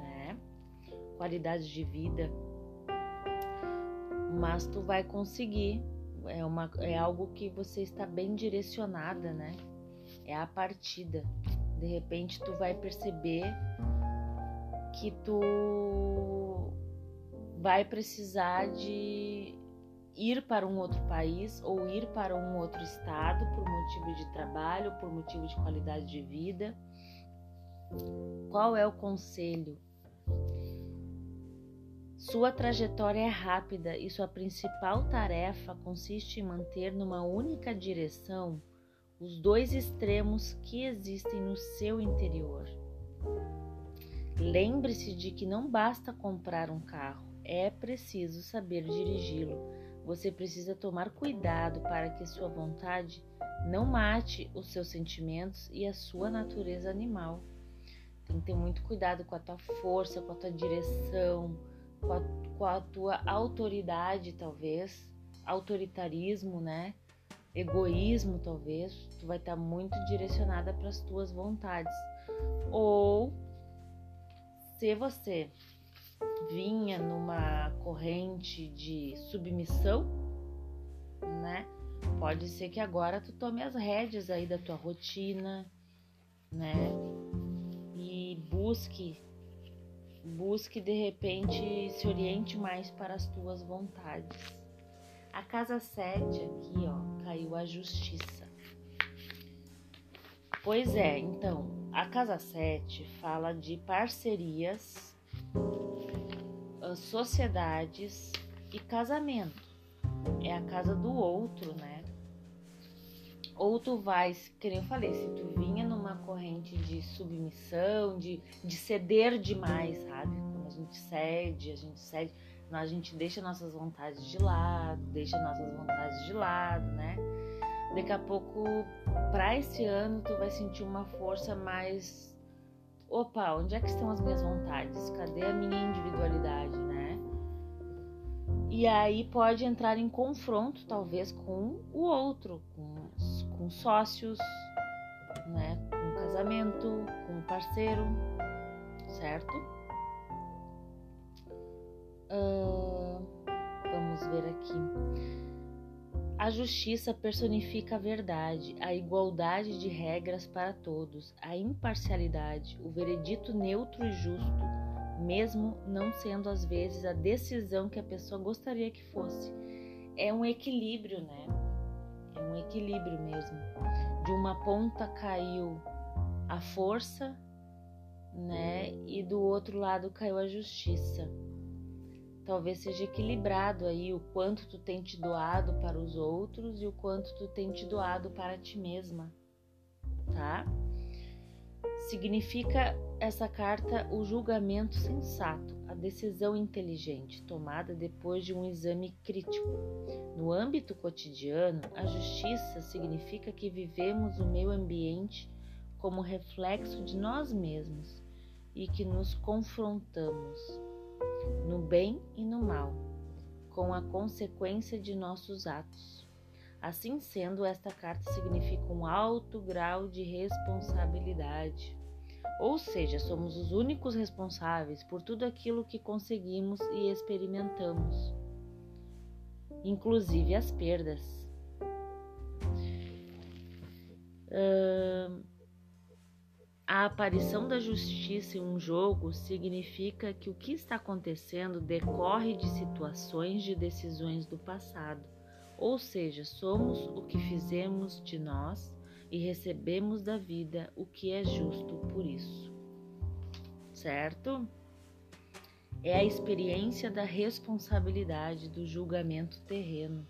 né? Qualidade de vida. Mas tu vai conseguir é, uma, é algo que você está bem direcionada, né? É a partida. De repente tu vai perceber que tu vai precisar de ir para um outro país ou ir para um outro estado por motivo de trabalho, por motivo de qualidade de vida. Qual é o conselho? Sua trajetória é rápida e sua principal tarefa consiste em manter numa única direção os dois extremos que existem no seu interior. Lembre-se de que não basta comprar um carro, é preciso saber dirigi-lo. Você precisa tomar cuidado para que sua vontade não mate os seus sentimentos e a sua natureza animal. Tem que ter muito cuidado com a tua força, com a tua direção com a, com a tua autoridade, talvez, autoritarismo, né? Egoísmo, talvez, tu vai estar muito direcionada para as tuas vontades. Ou se você vinha numa corrente de submissão, né? Pode ser que agora tu tome as rédeas aí da tua rotina, né? E busque Busque de repente se oriente mais para as tuas vontades. A casa 7 aqui, ó, caiu a justiça. Pois é, então, a casa 7 fala de parcerias, ah, sociedades e casamento. É a casa do outro, né? Ou tu vais, que nem eu falei, se tu vinha numa corrente de submissão, de, de ceder demais, sabe? Quando a gente cede, a gente cede, a gente deixa nossas vontades de lado, deixa nossas vontades de lado, né? Daqui a pouco, para esse ano, tu vai sentir uma força mais. Opa, onde é que estão as minhas vontades? Cadê a minha individualidade, né? E aí pode entrar em confronto, talvez, com o outro, com com sócios, né, com casamento, com parceiro, certo? Uh, vamos ver aqui. A justiça personifica a verdade, a igualdade de regras para todos, a imparcialidade, o veredito neutro e justo, mesmo não sendo às vezes a decisão que a pessoa gostaria que fosse. É um equilíbrio, né? é um equilíbrio mesmo. De uma ponta caiu a força, né? E do outro lado caiu a justiça. Talvez seja equilibrado aí o quanto tu tem te doado para os outros e o quanto tu tem te doado para ti mesma, tá? Significa essa carta o julgamento sensato, a decisão inteligente, tomada depois de um exame crítico. No âmbito cotidiano, a justiça significa que vivemos o meio ambiente como reflexo de nós mesmos e que nos confrontamos, no bem e no mal, com a consequência de nossos atos. Assim sendo, esta carta significa um alto grau de responsabilidade. Ou seja, somos os únicos responsáveis por tudo aquilo que conseguimos e experimentamos, inclusive as perdas. Uh, a aparição da justiça em um jogo significa que o que está acontecendo decorre de situações de decisões do passado, ou seja, somos o que fizemos de nós e recebemos da vida o que é justo por isso. Certo? É a experiência da responsabilidade do julgamento terreno.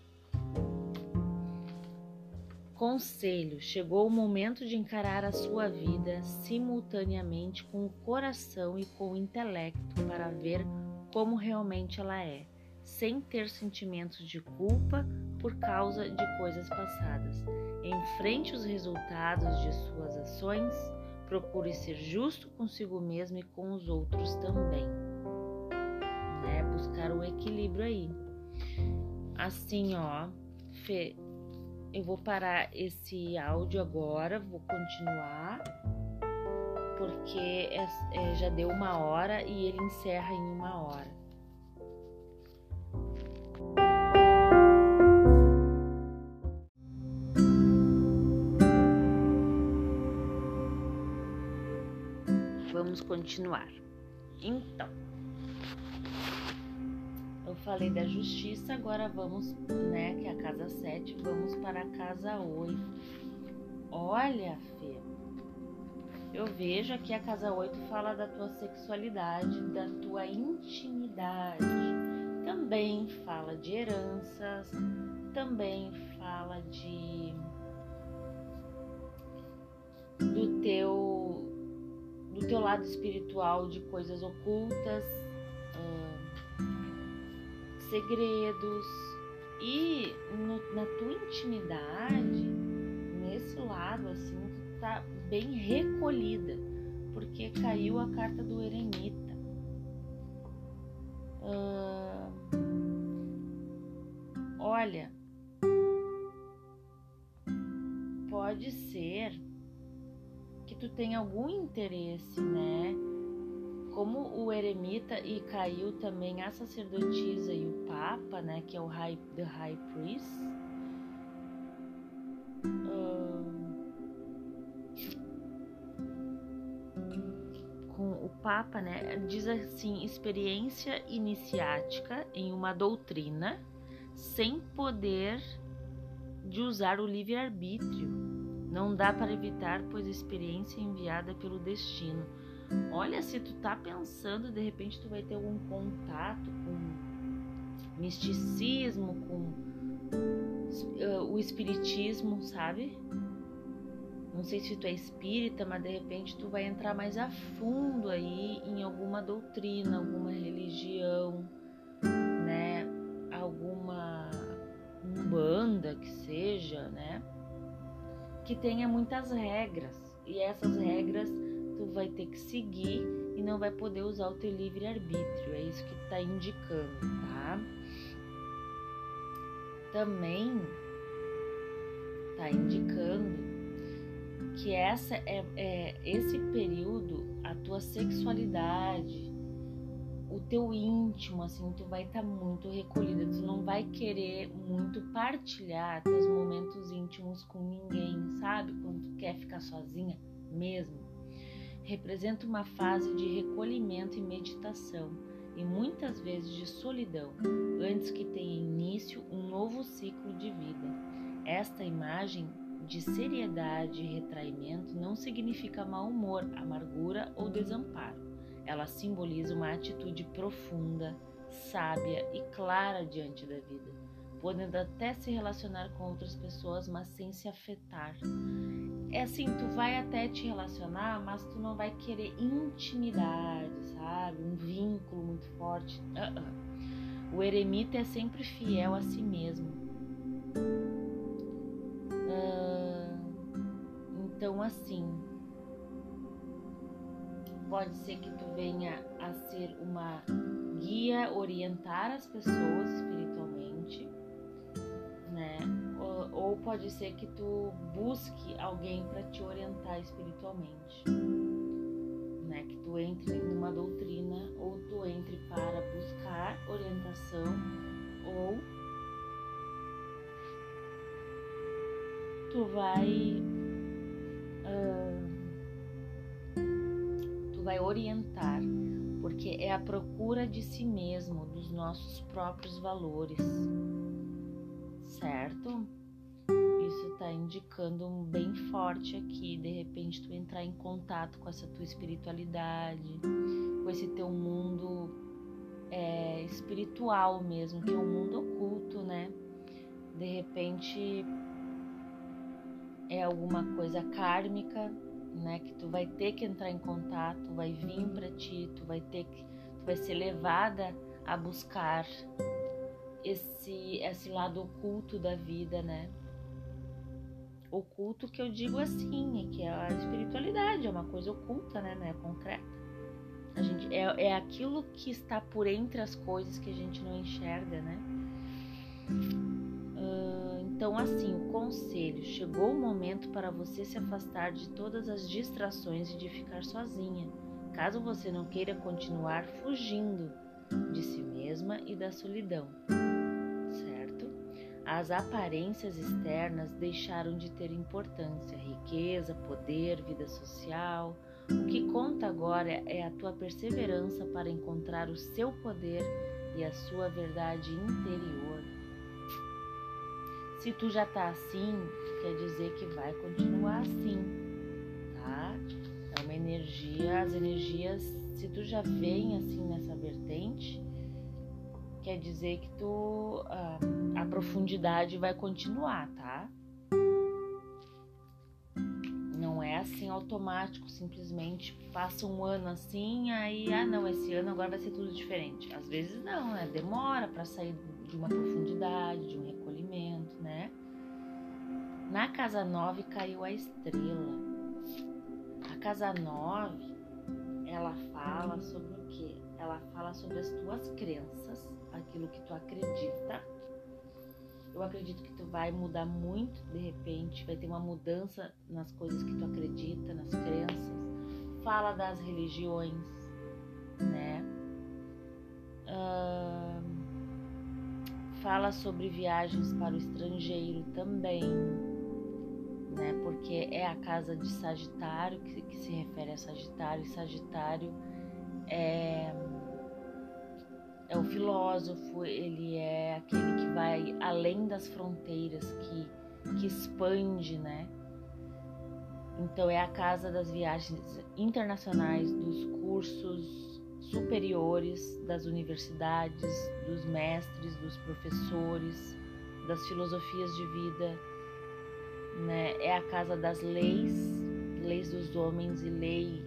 Conselho: chegou o momento de encarar a sua vida simultaneamente com o coração e com o intelecto para ver como realmente ela é, sem ter sentimentos de culpa por causa de coisas passadas. Enfrente os resultados de suas ações, procure ser justo consigo mesmo e com os outros também. Né? Buscar o equilíbrio aí. Assim, ó, eu vou parar esse áudio agora, vou continuar, porque é, é, já deu uma hora e ele encerra em uma hora. Vamos continuar. Então, eu falei da justiça, agora vamos, né, que é a casa 7, vamos para a casa 8. Olha, Fê, eu vejo aqui a casa 8 fala da tua sexualidade, da tua intimidade. Também fala de heranças, também fala de do teu do teu lado espiritual de coisas ocultas, segredos e no, na tua intimidade, nesse lado assim, tu tá bem recolhida, porque caiu a carta do eremita. Uh, olha, pode ser que tu tenha algum interesse, né? Como o eremita e caiu também a sacerdotisa e o papa, né, que é o high, the high priest. com o papa, né, diz assim, experiência iniciática em uma doutrina sem poder de usar o livre arbítrio. Não dá para evitar, pois experiência enviada pelo destino Olha, se tu tá pensando, de repente tu vai ter algum contato com misticismo, com uh, o espiritismo, sabe? Não sei se tu é espírita, mas de repente tu vai entrar mais a fundo aí em alguma doutrina, alguma religião, né? Alguma umbanda que seja, né? Que tenha muitas regras. E essas regras vai ter que seguir e não vai poder usar o teu livre arbítrio. É isso que está indicando, tá? Também está indicando que essa é, é, esse período a tua sexualidade, o teu íntimo, assim, tu vai estar tá muito recolhida, tu não vai querer muito partilhar teus momentos íntimos com ninguém, sabe? Quando tu quer ficar sozinha mesmo representa uma fase de recolhimento e meditação e muitas vezes de solidão, antes que tenha início um novo ciclo de vida. Esta imagem de seriedade e retraimento não significa mau humor, amargura ou desamparo. Ela simboliza uma atitude profunda, sábia e clara diante da vida, podendo até se relacionar com outras pessoas, mas sem se afetar é assim, tu vai até te relacionar, mas tu não vai querer intimidade, sabe? Um vínculo muito forte. Uh -uh. O eremita é sempre fiel a si mesmo. Uh, então, assim, pode ser que tu venha a ser uma guia, orientar as pessoas espiritualmente, né? Ou pode ser que tu busque alguém para te orientar espiritualmente, né? Que tu entre numa doutrina ou tu entre para buscar orientação ou tu vai uh, tu vai orientar porque é a procura de si mesmo, dos nossos próprios valores, certo? Está indicando um bem forte aqui, de repente tu entrar em contato com essa tua espiritualidade, com esse teu mundo é, espiritual mesmo, que é um mundo oculto, né? De repente é alguma coisa kármica né? Que tu vai ter que entrar em contato, vai vir para ti, tu vai ter que, tu vai ser levada a buscar esse esse lado oculto da vida, né? Oculto que eu digo assim, é que a espiritualidade, é uma coisa oculta, né? Não é concreta. A gente é, é aquilo que está por entre as coisas que a gente não enxerga, né? Então, assim, o conselho: chegou o momento para você se afastar de todas as distrações e de ficar sozinha, caso você não queira continuar fugindo de si mesma e da solidão. As aparências externas deixaram de ter importância, riqueza, poder, vida social. O que conta agora é a tua perseverança para encontrar o seu poder e a sua verdade interior. Se tu já tá assim, quer dizer que vai continuar assim, tá? É uma energia, as energias, se tu já vem assim nessa vertente, quer dizer que tu a, a profundidade vai continuar, tá? Não é assim automático, simplesmente passa um ano assim, aí ah não, esse ano agora vai ser tudo diferente. Às vezes não, né? Demora para sair de uma profundidade, de um recolhimento, né? Na casa 9 caiu a estrela. A casa 9, ela fala sobre o quê? Ela fala sobre as tuas crenças, aquilo que tu acredita. Eu acredito que tu vai mudar muito de repente, vai ter uma mudança nas coisas que tu acredita, nas crenças. Fala das religiões, né? Uh, fala sobre viagens para o estrangeiro também, né? Porque é a casa de Sagitário que, que se refere a Sagitário, e Sagitário é, é o filósofo, ele é aquele que vai além das fronteiras, que, que expande, né? Então é a casa das viagens internacionais, dos cursos superiores das universidades, dos mestres, dos professores, das filosofias de vida, né? É a casa das leis, leis dos homens e lei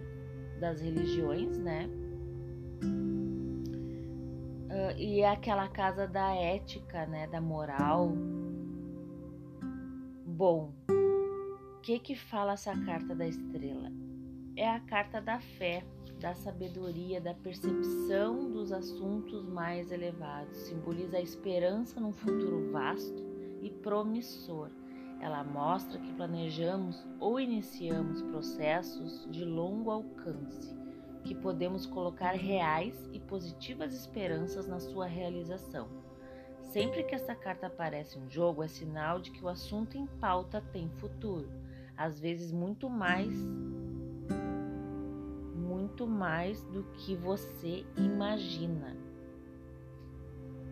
das religiões, né? Uh, e é aquela casa da ética, né? Da moral. Bom, o que que fala essa carta da estrela? É a carta da fé da sabedoria, da percepção dos assuntos mais elevados. Simboliza a esperança num futuro vasto e promissor. Ela mostra que planejamos ou iniciamos processos de longo alcance, que podemos colocar reais e positivas esperanças na sua realização. Sempre que essa carta aparece em jogo, é sinal de que o assunto em pauta tem futuro, às vezes muito mais muito mais do que você imagina.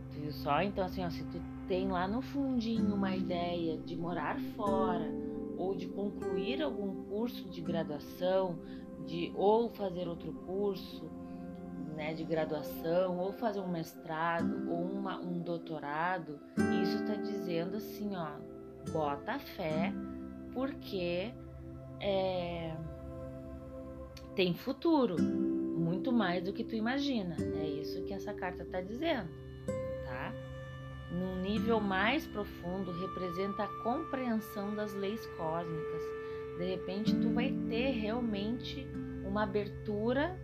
Viu só? Então, assim, ó, se tu tem lá no fundinho uma ideia de morar fora ou de concluir algum curso de graduação, de ou fazer outro curso, né, de graduação, ou fazer um mestrado ou uma, um doutorado, isso está dizendo assim, ó, bota fé, porque é, tem futuro, muito mais do que tu imagina. É isso que essa carta está dizendo, tá? Num nível mais profundo, representa a compreensão das leis cósmicas. De repente, tu vai ter realmente uma abertura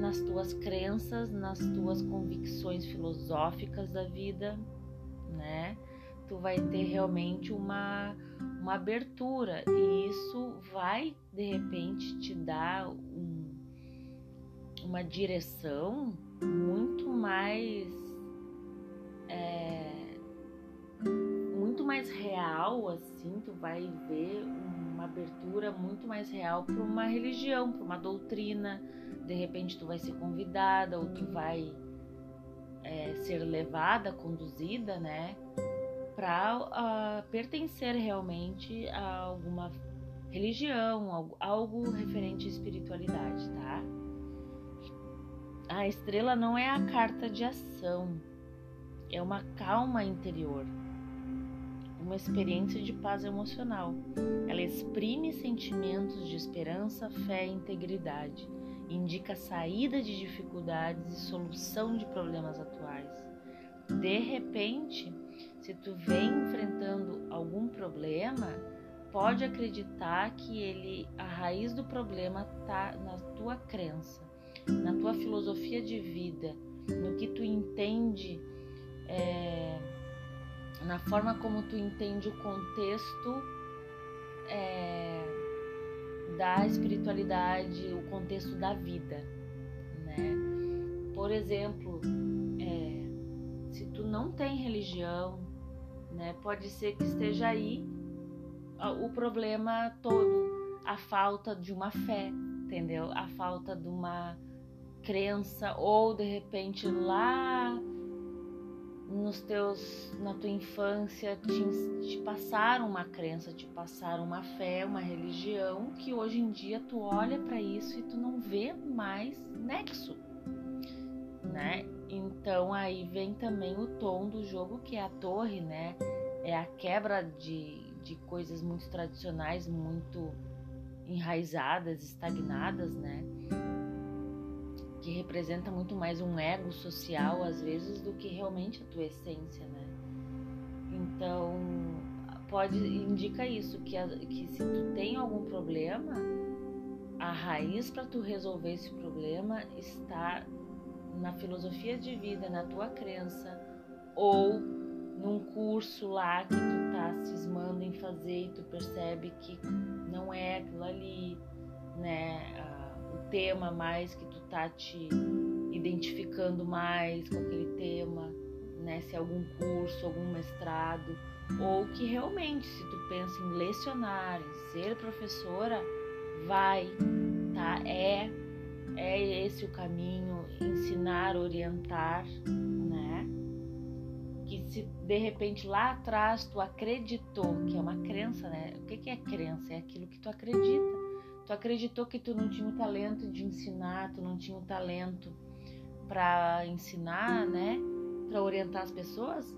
nas tuas crenças, nas tuas convicções filosóficas da vida, né? tu vai ter realmente uma, uma abertura e isso vai de repente te dar um, uma direção muito mais é, muito mais real assim tu vai ver abertura muito mais real para uma religião para uma doutrina de repente tu vai ser convidada ou tu vai é, ser levada conduzida né para uh, ah, pertencer realmente a alguma religião, algo, algo referente à espiritualidade, tá? A estrela não é a carta de ação, é uma calma interior, uma experiência de paz emocional. Ela exprime sentimentos de esperança, fé e integridade, indica saída de dificuldades e solução de problemas atuais. De repente, se tu vem enfrentando algum problema, pode acreditar que ele, a raiz do problema está na tua crença, na tua filosofia de vida, no que tu entende, é, na forma como tu entende o contexto é, da espiritualidade, o contexto da vida, né? Por exemplo, é, se tu não tem religião, né? Pode ser que esteja aí o problema todo, a falta de uma fé, entendeu? A falta de uma crença ou de repente lá nos teus na tua infância te, te passaram uma crença, te passaram uma fé, uma religião que hoje em dia tu olha para isso e tu não vê mais nexo, né? Então aí vem também o tom do jogo que é a torre, né? É a quebra de, de coisas muito tradicionais, muito enraizadas, estagnadas, né? Que representa muito mais um ego social às vezes do que realmente a tua essência, né? Então pode indica isso que, a, que se tu tem algum problema, a raiz para tu resolver esse problema está na filosofia de vida, na tua crença, ou num curso lá que tu tá cismando em fazer e tu percebe que não é aquilo ali, né? o tema mais que tu tá te identificando mais com aquele tema, né? Se é algum curso, algum mestrado, ou que realmente, se tu pensa em lecionar, em ser professora, vai, tá? É é esse o caminho, ensinar, orientar, né? Que se de repente lá atrás tu acreditou, que é uma crença, né? O que é crença? É aquilo que tu acredita. Tu acreditou que tu não tinha o talento de ensinar, tu não tinha o talento para ensinar, né? Para orientar as pessoas.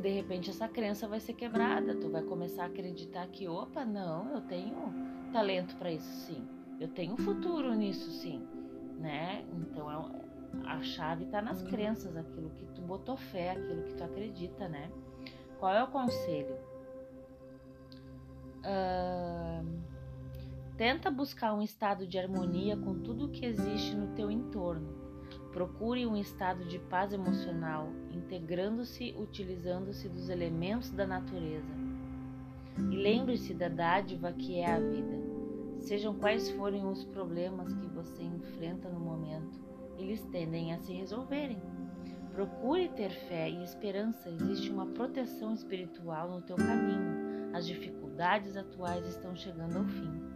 De repente essa crença vai ser quebrada. Tu vai começar a acreditar que, opa, não, eu tenho talento para isso sim eu tenho futuro nisso sim, né? Então é a chave está nas crenças, aquilo que tu botou fé, aquilo que tu acredita, né? Qual é o conselho? Uh, tenta buscar um estado de harmonia com tudo que existe no teu entorno. Procure um estado de paz emocional, integrando-se, utilizando-se dos elementos da natureza. E lembre-se da dádiva que é a vida. Sejam quais forem os problemas que você enfrenta no momento, eles tendem a se resolverem. Procure ter fé e esperança, existe uma proteção espiritual no teu caminho. As dificuldades atuais estão chegando ao fim.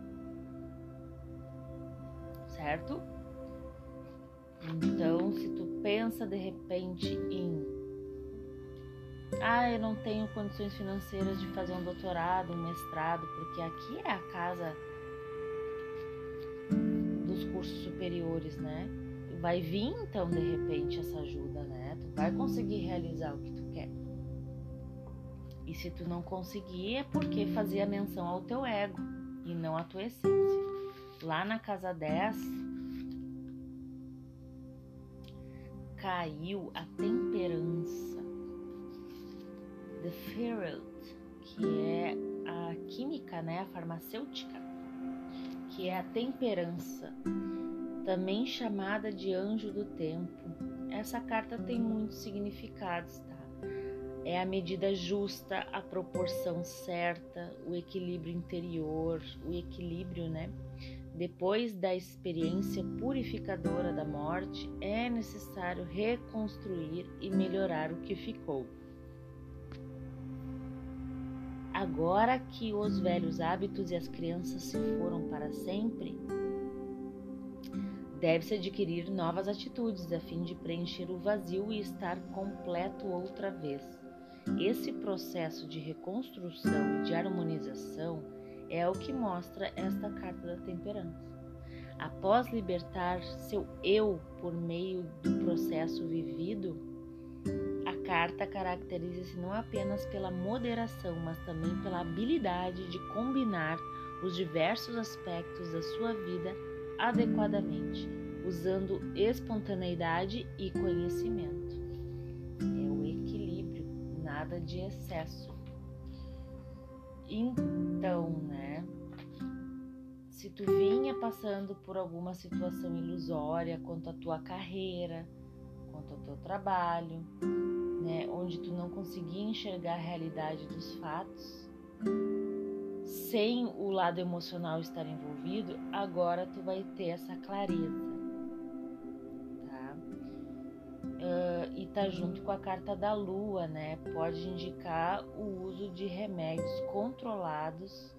Certo? Então, se tu pensa de repente em ah, eu não tenho condições financeiras de fazer um doutorado, um mestrado, porque aqui é a casa cursos superiores, né? Vai vir então de repente essa ajuda, né? Tu vai conseguir realizar o que tu quer. E se tu não conseguir é porque fazia menção ao teu ego e não à tua essência. Lá na casa 10 caiu a temperança. The Ferret, que é a química, né, a farmacêutica, que é a temperança também chamada de anjo do tempo. Essa carta tem muitos significados, tá? é a medida justa, a proporção certa, o equilíbrio interior, o equilíbrio, né? Depois da experiência purificadora da morte, é necessário reconstruir e melhorar o que ficou. Agora que os velhos hábitos e as crianças se foram para sempre, deve-se adquirir novas atitudes a fim de preencher o vazio e estar completo outra vez. Esse processo de reconstrução e de harmonização é o que mostra esta carta da temperança. Após libertar seu eu por meio do processo vivido, a carta caracteriza-se não apenas pela moderação, mas também pela habilidade de combinar os diversos aspectos da sua vida adequadamente, usando espontaneidade e conhecimento. É o equilíbrio, nada de excesso. Então, né? Se tu vinha passando por alguma situação ilusória quanto à tua carreira, quanto ao teu trabalho, né, onde tu não conseguia enxergar a realidade dos fatos, sem o lado emocional estar envolvido, agora tu vai ter essa clareza, Uh, e tá junto com a carta da lua, né? Pode indicar o uso de remédios controlados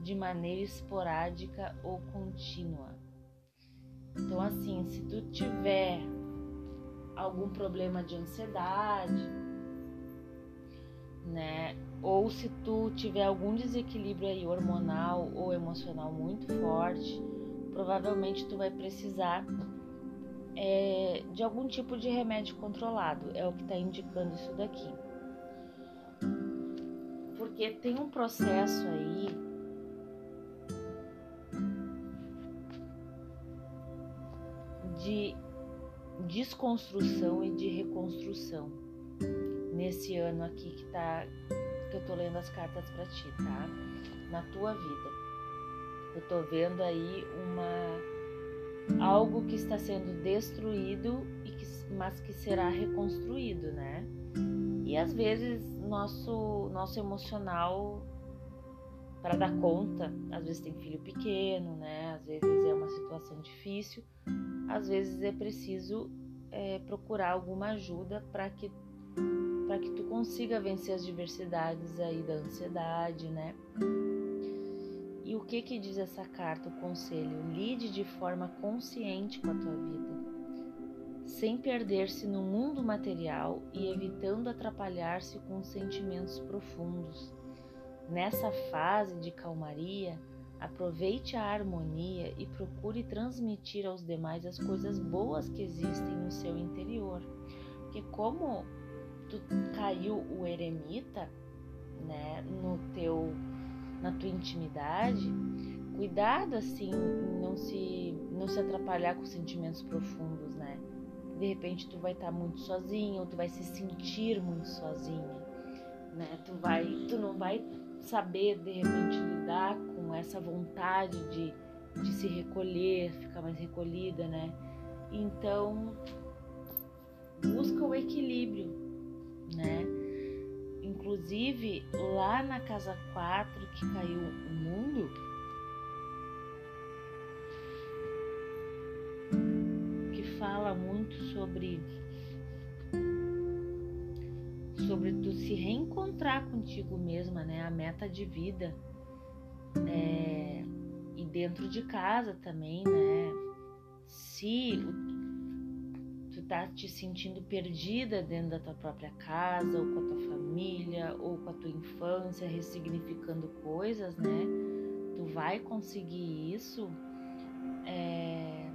de maneira esporádica ou contínua. Então, assim, se tu tiver algum problema de ansiedade, né? Ou se tu tiver algum desequilíbrio aí hormonal ou emocional muito forte, provavelmente tu vai precisar é, de algum tipo de remédio controlado. É o que está indicando isso daqui. Porque tem um processo aí de desconstrução e de reconstrução nesse ano aqui que tá que eu tô lendo as cartas para ti, tá? Na tua vida. Eu tô vendo aí uma algo que está sendo destruído que, mas que será reconstruído, né? E às vezes nosso nosso emocional para dar conta, às vezes tem filho pequeno, né? Às vezes é uma situação difícil às vezes é preciso é, procurar alguma ajuda para que para que tu consiga vencer as diversidades aí da ansiedade, né? E o que que diz essa carta, o conselho? Lide de forma consciente com a tua vida, sem perder-se no mundo material e evitando atrapalhar-se com sentimentos profundos. Nessa fase de calmaria, Aproveite a harmonia e procure transmitir aos demais as coisas boas que existem no seu interior. Porque como tu caiu o eremita, né, no teu na tua intimidade, cuidado assim, não se não se atrapalhar com sentimentos profundos, né? De repente tu vai estar tá muito sozinho, ou tu vai se sentir muito sozinha, né? Tu vai, tu não vai saber de repente lidar com essa vontade de, de se recolher, ficar mais recolhida, né? Então, busca o equilíbrio, né? Inclusive, lá na casa 4 que caiu o mundo, que fala muito sobre sobre tu se reencontrar contigo mesma, né? A meta de vida. É, e dentro de casa também, né? Se tá te sentindo perdida dentro da tua própria casa, ou com a tua família, ou com a tua infância, ressignificando coisas, né? Tu vai conseguir isso. É,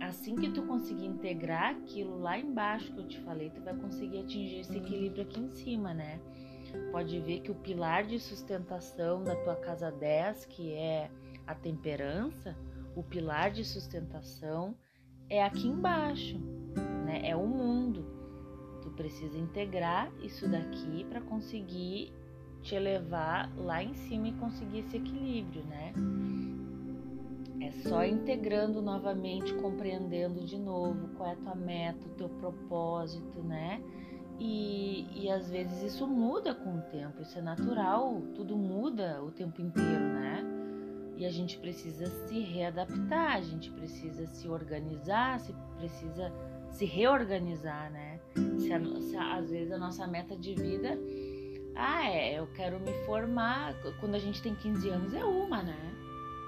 assim que tu conseguir integrar aquilo lá embaixo que eu te falei, tu vai conseguir atingir esse equilíbrio aqui em cima, né? Pode ver que o pilar de sustentação da tua casa 10, que é a temperança, o pilar de sustentação é aqui embaixo, né? É o mundo. Tu precisa integrar isso daqui para conseguir te elevar lá em cima e conseguir esse equilíbrio, né? É só integrando novamente, compreendendo de novo qual é a tua meta, o teu propósito, né? E, e às vezes isso muda com o tempo, isso é natural, tudo muda o tempo inteiro, né? E a gente precisa se readaptar, a gente precisa se organizar, se precisa se reorganizar, né? Se, a, se a, às vezes a nossa meta de vida, ah, é, eu quero me formar. Quando a gente tem 15 anos é uma, né?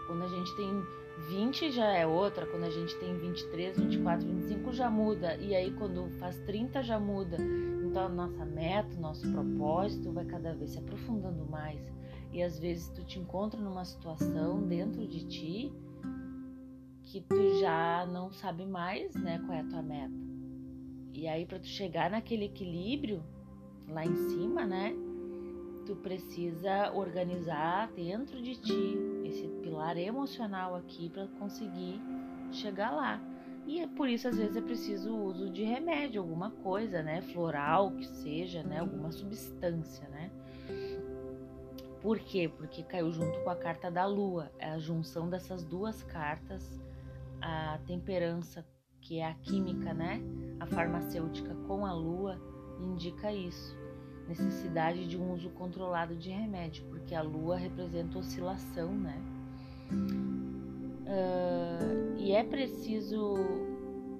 Quando a gente tem 20 já é outra, quando a gente tem 23, 24, 25 já muda. E aí quando faz 30 já muda. Então a nossa meta, nosso propósito vai cada vez se aprofundando mais. E às vezes tu te encontra numa situação dentro de ti que tu já não sabe mais, né, qual é a tua meta. E aí para tu chegar naquele equilíbrio lá em cima, né, tu precisa organizar dentro de ti esse pilar emocional aqui para conseguir chegar lá. E é por isso às vezes é preciso o uso de remédio, alguma coisa, né, floral que seja, né, alguma substância, né? Por quê? Porque caiu junto com a carta da lua. É a junção dessas duas cartas, a temperança, que é a química, né? A farmacêutica com a lua indica isso. Necessidade de um uso controlado de remédio, porque a lua representa oscilação, né? Uh, e é preciso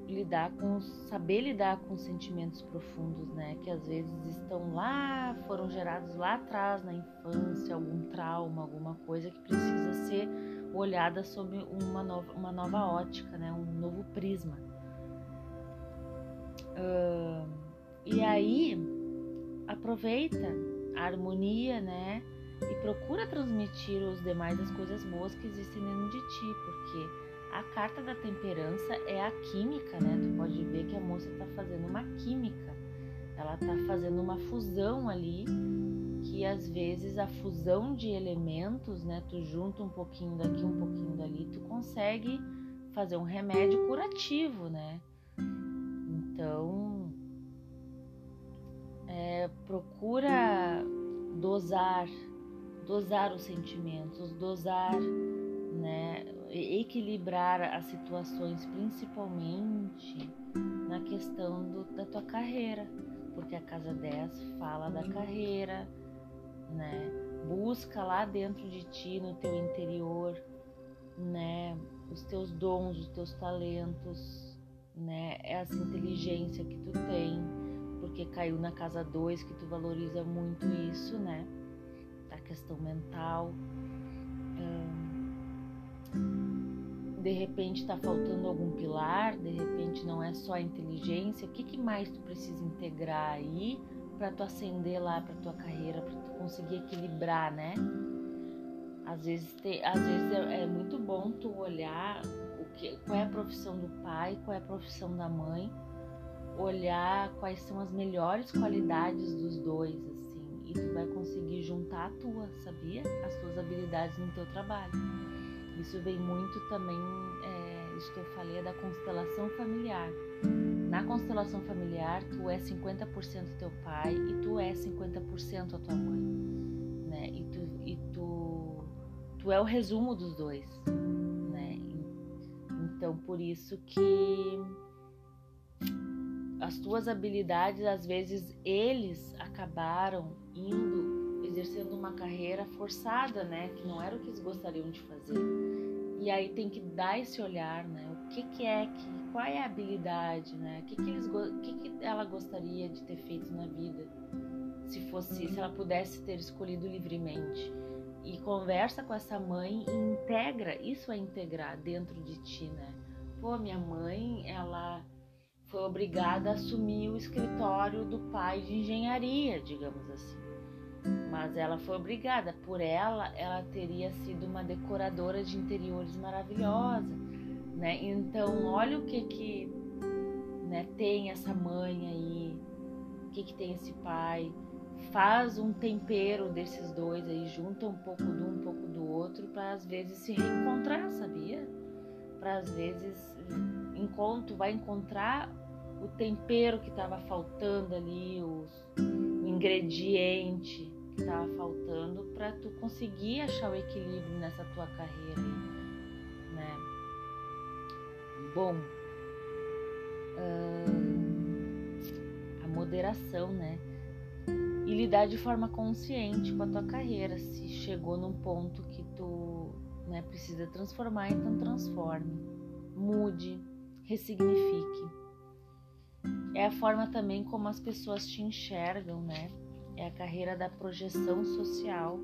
lidar com saber lidar com sentimentos profundos, né, que às vezes estão lá, foram gerados lá atrás na infância, algum trauma, alguma coisa que precisa ser olhada sob uma nova, uma nova ótica, né, um novo prisma. Uh, e aí aproveita a harmonia, né, e procura transmitir aos demais as coisas boas que existem dentro de ti, porque a carta da temperança é a química, né? Tu pode ver que a moça tá fazendo uma química. Ela tá fazendo uma fusão ali, que às vezes a fusão de elementos, né? Tu junta um pouquinho daqui, um pouquinho dali, tu consegue fazer um remédio curativo, né? Então, é, procura dosar, dosar os sentimentos, dosar, né? equilibrar as situações, principalmente na questão do, da tua carreira, porque a casa 10 fala da carreira, né? Busca lá dentro de ti, no teu interior, né? Os teus dons, os teus talentos, né? Essa inteligência que tu tem, porque caiu na casa 2 que tu valoriza muito isso, né? A questão mental. De repente está faltando algum pilar, de repente não é só a inteligência, o que, que mais tu precisa integrar aí para tu ascender lá para tua carreira, para conseguir equilibrar, né? Às vezes, te, às vezes é, é, muito bom tu olhar o que, qual é a profissão do pai, qual é a profissão da mãe, olhar quais são as melhores qualidades dos dois, assim, e tu vai conseguir juntar a tua, sabia? As tuas habilidades no teu trabalho. Isso vem muito também, isso que eu falei, é da constelação familiar. Na constelação familiar, tu é 50% teu pai e tu é 50% a tua mãe, né? E tu, e tu, tu é o resumo dos dois, né? Então, por isso que as tuas habilidades, às vezes, eles acabaram indo exercendo uma carreira forçada, né? Que não era o que eles gostariam de fazer. E aí tem que dar esse olhar, né? O que, que é que, qual é a habilidade, né? O que, que, eles, que, que ela gostaria de ter feito na vida, se fosse, se ela pudesse ter escolhido livremente. E conversa com essa mãe e integra, isso é integrar dentro de ti, né? Pô, minha mãe, ela foi obrigada a assumir o escritório do pai de engenharia, digamos assim mas ela foi obrigada. Por ela, ela teria sido uma decoradora de interiores maravilhosa, né? Então, olha o que que né, tem essa mãe aí, o que que tem esse pai. Faz um tempero desses dois aí, junta um pouco de um, um pouco do outro, para às vezes se reencontrar, sabia? Para às vezes encontro, vai encontrar o tempero que estava faltando ali, os, o ingrediente que estava faltando para tu conseguir achar o equilíbrio nessa tua carreira, né? Bom, a moderação, né? E lidar de forma consciente com a tua carreira. Se chegou num ponto que tu né, precisa transformar, então transforme. Mude, ressignifique. É a forma também como as pessoas te enxergam, né? É a carreira da projeção social.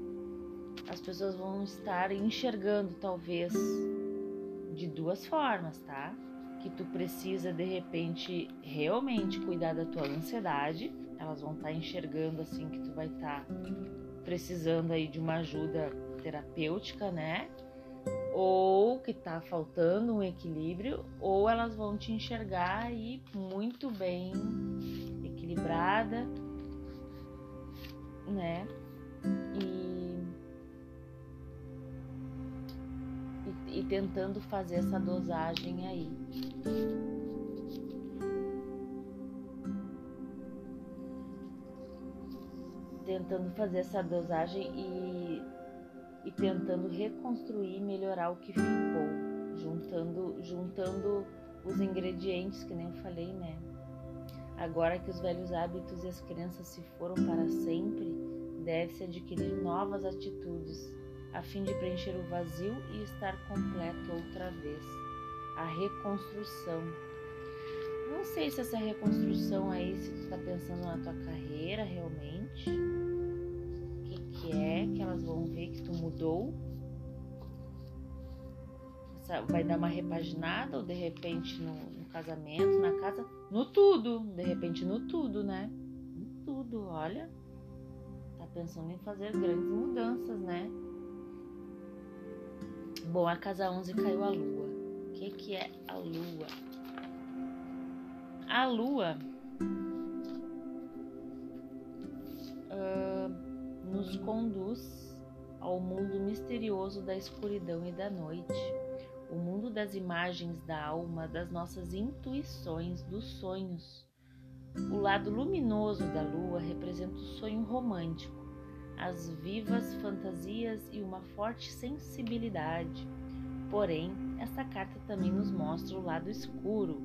As pessoas vão estar enxergando, talvez, de duas formas, tá? Que tu precisa de repente realmente cuidar da tua ansiedade. Elas vão estar enxergando assim que tu vai estar precisando aí de uma ajuda terapêutica, né? Ou que tá faltando um equilíbrio, ou elas vão te enxergar aí muito bem equilibrada, né? E, e, e tentando fazer essa dosagem aí. Tentando fazer essa dosagem e, e tentando reconstruir e melhorar o que ficou, juntando, juntando os ingredientes que nem eu falei, né? Agora que os velhos hábitos e as crenças se foram para sempre, deve-se adquirir novas atitudes, a fim de preencher o vazio e estar completo outra vez. A reconstrução. Não sei se essa reconstrução aí, se tu está pensando na tua carreira realmente, o que, que é que elas vão ver que tu mudou vai dar uma repaginada ou de repente no, casamento, na casa, no tudo, de repente no tudo, né? No tudo, olha. Tá pensando em fazer grandes mudanças, né? Bom, a casa 11 caiu a lua. O que, que é a lua? A lua uh, nos conduz ao mundo misterioso da escuridão e da noite o mundo das imagens da alma, das nossas intuições, dos sonhos. O lado luminoso da lua representa o sonho romântico, as vivas fantasias e uma forte sensibilidade. Porém, esta carta também nos mostra o lado escuro.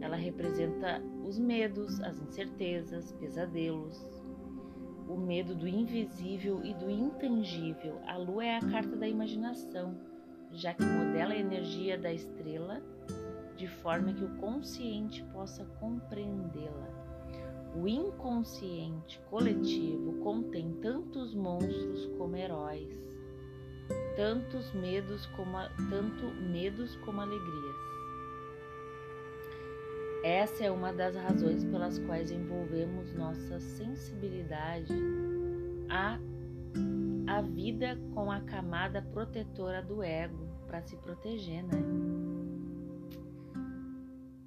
Ela representa os medos, as incertezas, pesadelos, o medo do invisível e do intangível. A lua é a carta da imaginação já que modela a energia da estrela de forma que o consciente possa compreendê-la. O inconsciente coletivo contém tantos monstros como heróis, tantos medos como tanto medos como alegrias. Essa é uma das razões pelas quais envolvemos nossa sensibilidade a a vida com a camada protetora do ego para se proteger, né?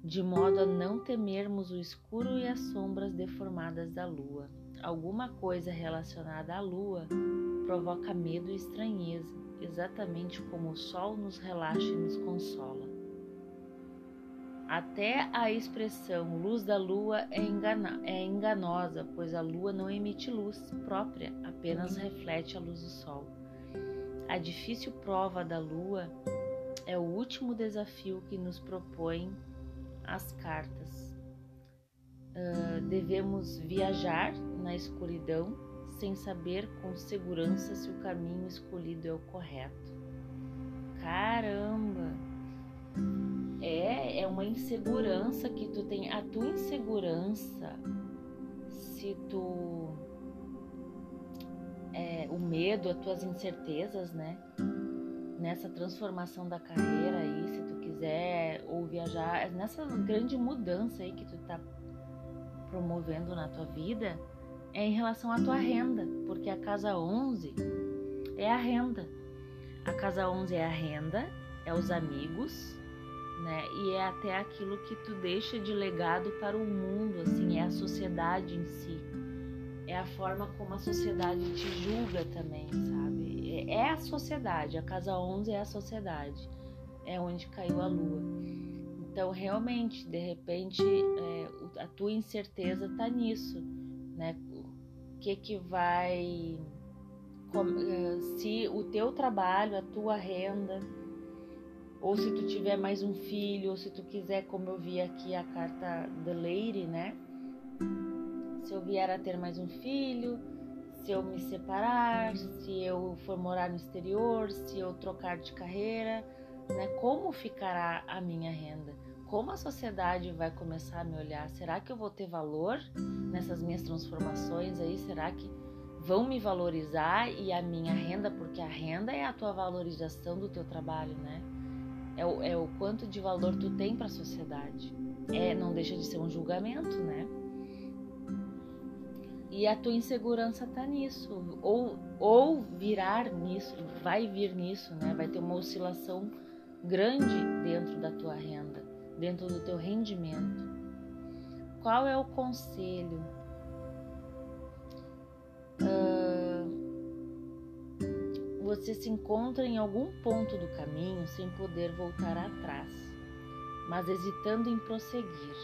De modo a não temermos o escuro e as sombras deformadas da lua. Alguma coisa relacionada à lua provoca medo e estranheza, exatamente como o sol nos relaxa e nos consola. Até a expressão luz da lua é, engana é enganosa, pois a lua não emite luz própria, apenas reflete a luz do sol. A difícil prova da lua é o último desafio que nos propõem as cartas. Uh, devemos viajar na escuridão sem saber com segurança se o caminho escolhido é o correto. Caramba! É, é uma insegurança que tu tem. A tua insegurança, se tu. É, o medo, as tuas incertezas, né? Nessa transformação da carreira aí, se tu quiser ou viajar, nessa grande mudança aí que tu tá promovendo na tua vida, é em relação à tua renda, porque a casa 11 é a renda. A casa 11 é a renda, é os amigos, né? E é até aquilo que tu deixa de legado para o mundo, assim, é a sociedade em si. É a forma como a sociedade te julga também, sabe? É, é a sociedade, a casa 11 é a sociedade. É onde caiu a lua. Então, realmente, de repente, é, a tua incerteza tá nisso, né? O que que vai eh, se o teu trabalho, a tua renda, ou se tu tiver mais um filho, ou se tu quiser, como eu vi aqui a carta The Lady, né? se eu vier a ter mais um filho, se eu me separar, se eu for morar no exterior, se eu trocar de carreira, né? Como ficará a minha renda? Como a sociedade vai começar a me olhar? Será que eu vou ter valor nessas minhas transformações aí? Será que vão me valorizar e a minha renda, porque a renda é a tua valorização do teu trabalho, né? É o, é o quanto de valor tu tem para a sociedade. É, não deixa de ser um julgamento, né? E a tua insegurança tá nisso, ou, ou virar nisso, vai vir nisso, né? Vai ter uma oscilação grande dentro da tua renda, dentro do teu rendimento. Qual é o conselho? Uh, você se encontra em algum ponto do caminho sem poder voltar atrás, mas hesitando em prosseguir.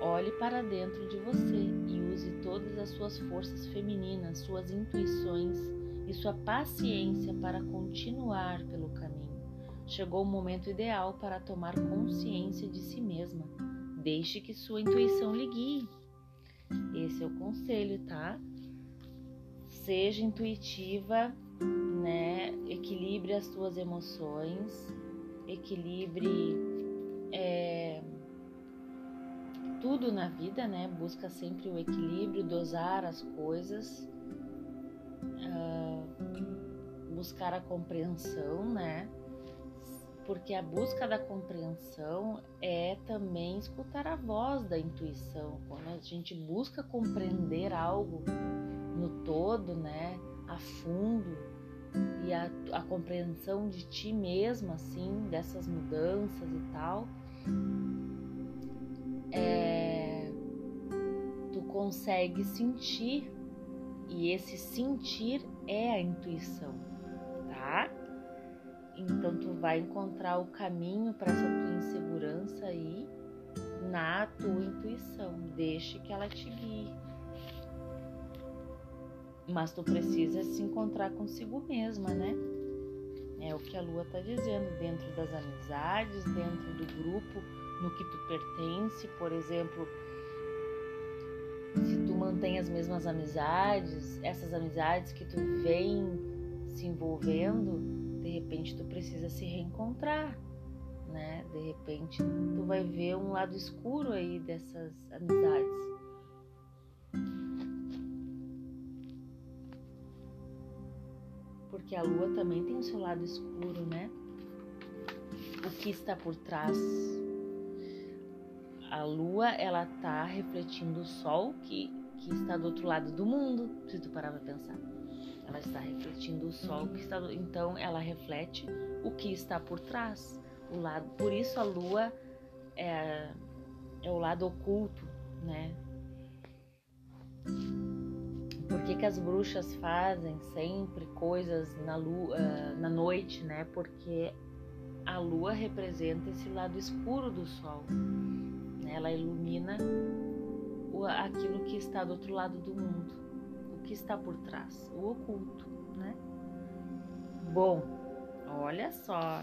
Olhe para dentro de você e use todas as suas forças femininas, suas intuições e sua paciência para continuar pelo caminho. Chegou o momento ideal para tomar consciência de si mesma. Deixe que sua intuição lhe guie. Esse é o conselho, tá? Seja intuitiva, né? Equilibre as suas emoções, equilibre. É tudo na vida, né? Busca sempre o equilíbrio, dosar as coisas, uh, buscar a compreensão, né? Porque a busca da compreensão é também escutar a voz da intuição. Quando a gente busca compreender algo no todo, né? A fundo, e a, a compreensão de ti mesma, assim, dessas mudanças e tal, é, tu consegue sentir e esse sentir é a intuição, tá? Então tu vai encontrar o caminho para essa tua insegurança aí na tua intuição. Deixe que ela te guie. Mas tu precisa se encontrar consigo mesma, né? É o que a lua tá dizendo, dentro das amizades, dentro do grupo no que tu pertence, por exemplo, se tu mantém as mesmas amizades, essas amizades que tu vem se envolvendo, de repente tu precisa se reencontrar, né? De repente tu vai ver um lado escuro aí dessas amizades. Porque a lua também tem o seu lado escuro, né? O que está por trás a lua ela tá refletindo o sol que, que está do outro lado do mundo, se tu parar pra pensar. Ela está refletindo o sol que está do, então ela reflete o que está por trás, o lado. Por isso a lua é, é o lado oculto, né? Por que, que as bruxas fazem sempre coisas na lua, na noite, né? Porque a lua representa esse lado escuro do sol. Né? Ela ilumina aquilo que está do outro lado do mundo, o que está por trás, o oculto, né? Bom, olha só.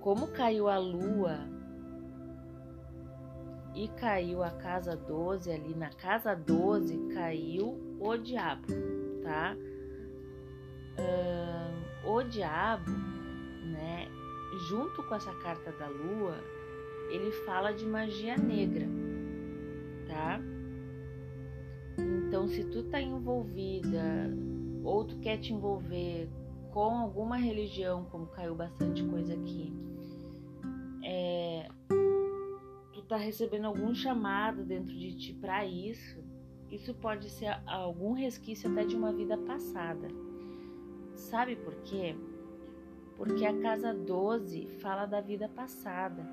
Como caiu a lua e caiu a casa 12 ali na casa 12 caiu o diabo, tá? Uh, o diabo, né? junto com essa carta da lua, ele fala de magia negra, tá? Então, se tu tá envolvida ou tu quer te envolver com alguma religião, como caiu bastante coisa aqui, é, tu tá recebendo algum chamado dentro de ti para isso. Isso pode ser algum resquício até de uma vida passada. Sabe por quê? porque a casa 12 fala da vida passada,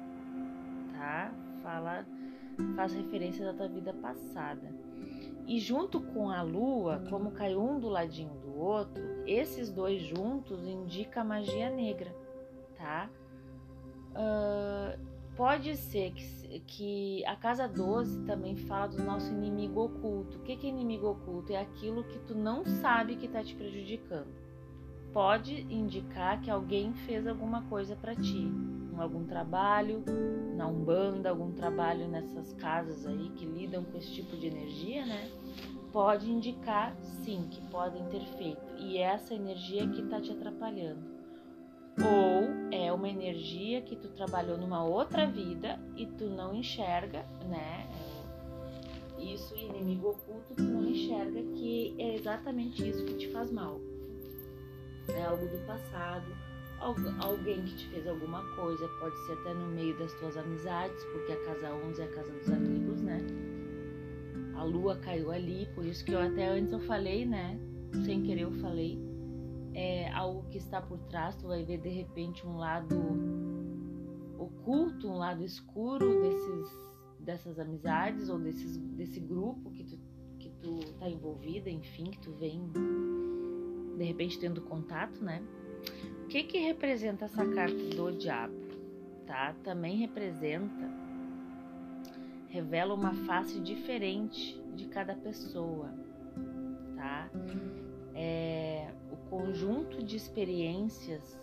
tá? Fala, faz referência da tua vida passada. E junto com a lua, como cai um do ladinho do outro, esses dois juntos indica a magia negra, tá? Uh, pode ser que, que a casa 12 também fala do nosso inimigo oculto. O que, que é inimigo oculto? É aquilo que tu não sabe que está te prejudicando pode indicar que alguém fez alguma coisa para ti, em algum trabalho, na Umbanda, algum trabalho nessas casas aí que lidam com esse tipo de energia, né? Pode indicar sim que podem ter feito. E essa energia que está te atrapalhando. Ou é uma energia que tu trabalhou numa outra vida e tu não enxerga, né? Isso, inimigo oculto, tu não enxerga que é exatamente isso que te faz mal. É algo do passado, alguém que te fez alguma coisa, pode ser até no meio das tuas amizades, porque a casa 11 é a casa dos amigos, né? A lua caiu ali, por isso que eu até antes eu falei, né? Sem querer eu falei, é algo que está por trás, tu vai ver de repente um lado oculto, um lado escuro desses dessas amizades ou desses, desse grupo que tu, que tu tá envolvida, enfim, que tu vem de repente tendo contato, né? O que que representa essa carta do diabo? Tá? Também representa, revela uma face diferente de cada pessoa, tá? É, conjunto de experiências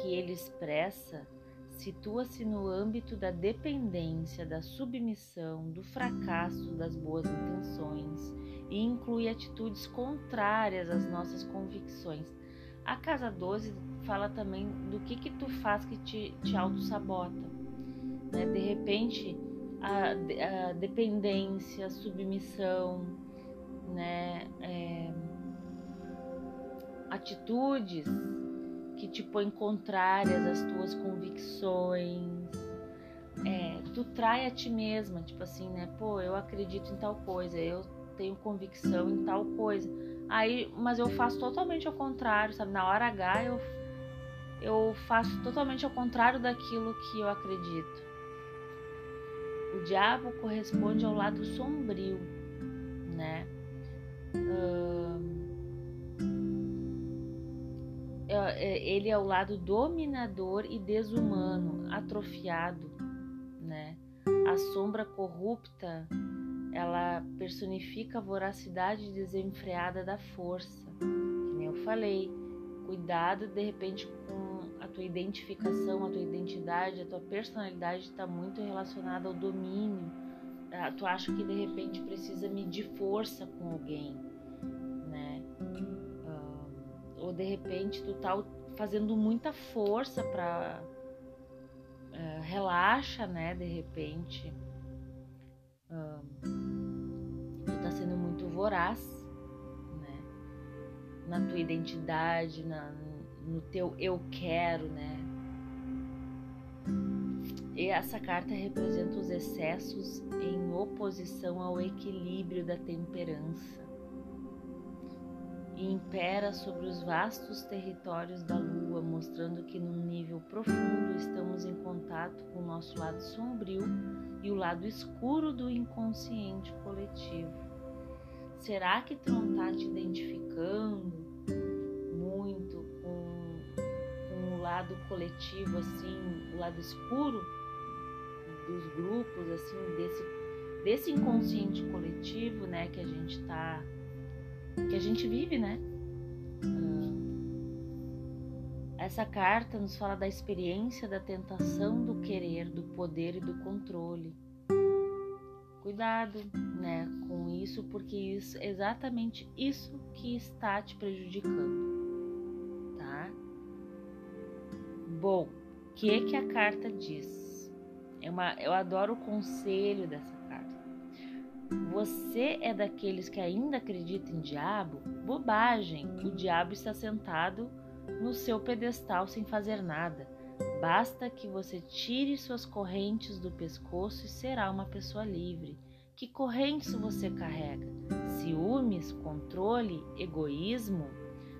que ele expressa situa-se no âmbito da dependência, da submissão, do fracasso das boas intenções e inclui atitudes contrárias às nossas convicções. A casa 12 fala também do que que tu faz que te, te auto-sabota. Né? De repente, a, a, dependência, a submissão, né? É, atitudes que te põem contrárias às tuas convicções. É, tu trai a ti mesma, tipo assim, né? Pô, eu acredito em tal coisa, eu tenho convicção em tal coisa. Aí, mas eu faço totalmente ao contrário, sabe? Na hora H eu eu faço totalmente ao contrário daquilo que eu acredito. O diabo corresponde ao lado sombrio, ele é o lado dominador e desumano, atrofiado, né? A sombra corrupta, ela personifica a voracidade desenfreada da força. Que nem eu falei, cuidado de repente com a tua identificação, a tua identidade, a tua personalidade está muito relacionada ao domínio. Ah, tu acha que de repente precisa medir força com alguém, ou de repente tu tá fazendo muita força para ah, relaxa, né? De repente tu tá sendo muito voraz, né? Na tua identidade, na, no teu eu quero, né? E essa carta representa os excessos em oposição ao equilíbrio da temperança e impera sobre os vastos territórios da Lua, mostrando que num nível profundo estamos em contato com o nosso lado sombrio e o lado escuro do inconsciente coletivo. Será que não está te identificando muito lado coletivo, assim, o lado escuro dos grupos, assim, desse, desse inconsciente coletivo, né, que a gente tá, que a gente vive, né? essa carta nos fala da experiência da tentação do querer, do poder e do controle. Cuidado, né, com isso, porque isso exatamente isso que está te prejudicando. Bom, o que que a carta diz? É uma, eu adoro o conselho dessa. Você é daqueles que ainda acredita em diabo? Bobagem! O diabo está sentado no seu pedestal sem fazer nada. Basta que você tire suas correntes do pescoço e será uma pessoa livre. Que correntes você carrega? Ciúmes, controle, egoísmo,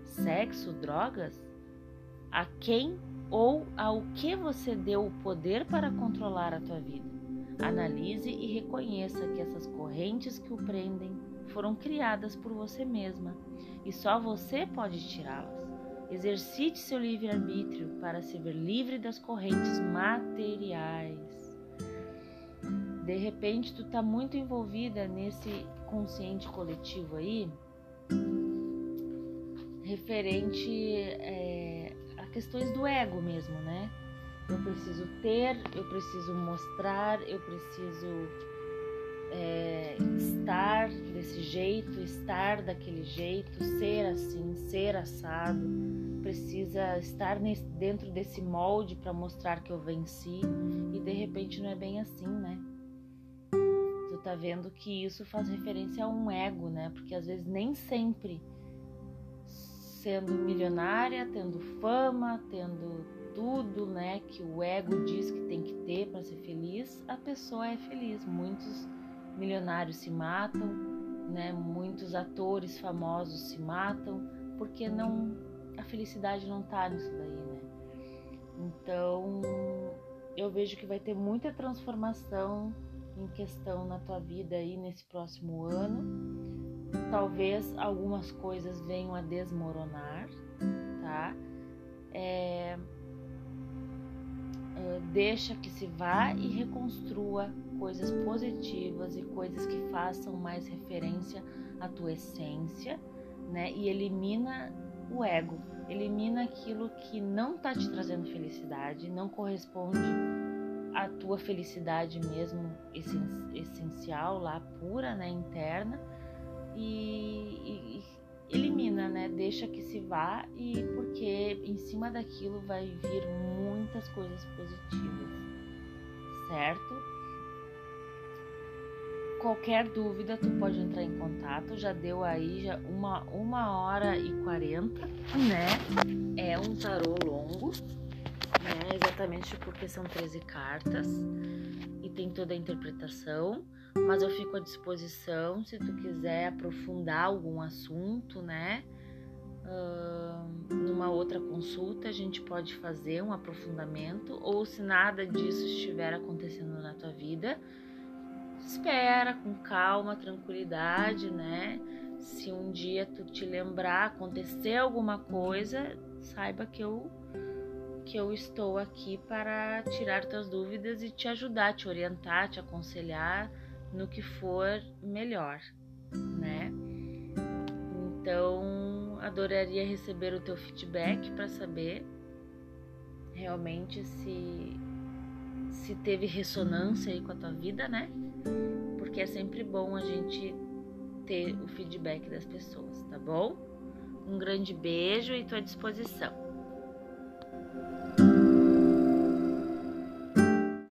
sexo, drogas? A quem ou ao que você deu o poder para controlar a tua vida. Analise e reconheça que essas correntes que o prendem foram criadas por você mesma e só você pode tirá-las. Exercite seu livre-arbítrio para se ver livre das correntes materiais. De repente, tu tá muito envolvida nesse consciente coletivo aí, referente é, questões do ego mesmo, né? Eu preciso ter, eu preciso mostrar, eu preciso é, estar desse jeito, estar daquele jeito, ser assim, ser assado, precisa estar nesse, dentro desse molde para mostrar que eu venci e de repente não é bem assim, né? Tu tá vendo que isso faz referência a um ego, né? Porque às vezes nem sempre sendo milionária, tendo fama, tendo tudo, né, que o ego diz que tem que ter para ser feliz, a pessoa é feliz. Muitos milionários se matam, né? Muitos atores famosos se matam porque não a felicidade não tá nisso daí, né? Então, eu vejo que vai ter muita transformação em questão na tua vida aí nesse próximo ano. Talvez algumas coisas venham a desmoronar, tá? É, é, deixa que se vá e reconstrua coisas positivas e coisas que façam mais referência à tua essência, né? E elimina o ego, elimina aquilo que não está te trazendo felicidade, não corresponde à tua felicidade mesmo essencial, lá pura, né, interna, e, e elimina, né? Deixa que se vá e porque em cima daquilo vai vir muitas coisas positivas, certo? Qualquer dúvida, tu pode entrar em contato. Já deu aí já uma, uma hora e quarenta, né? É um tarô longo, né? Exatamente porque são 13 cartas e tem toda a interpretação. Mas eu fico à disposição se tu quiser aprofundar algum assunto, né? Uh, numa outra consulta a gente pode fazer um aprofundamento ou se nada disso estiver acontecendo na tua vida, espera com calma, tranquilidade, né? Se um dia tu te lembrar, acontecer alguma coisa, saiba que eu que eu estou aqui para tirar tuas dúvidas e te ajudar, te orientar, te aconselhar no que for melhor, né? Então, adoraria receber o teu feedback para saber realmente se se teve ressonância aí com a tua vida, né? Porque é sempre bom a gente ter o feedback das pessoas, tá bom? Um grande beijo e estou à disposição.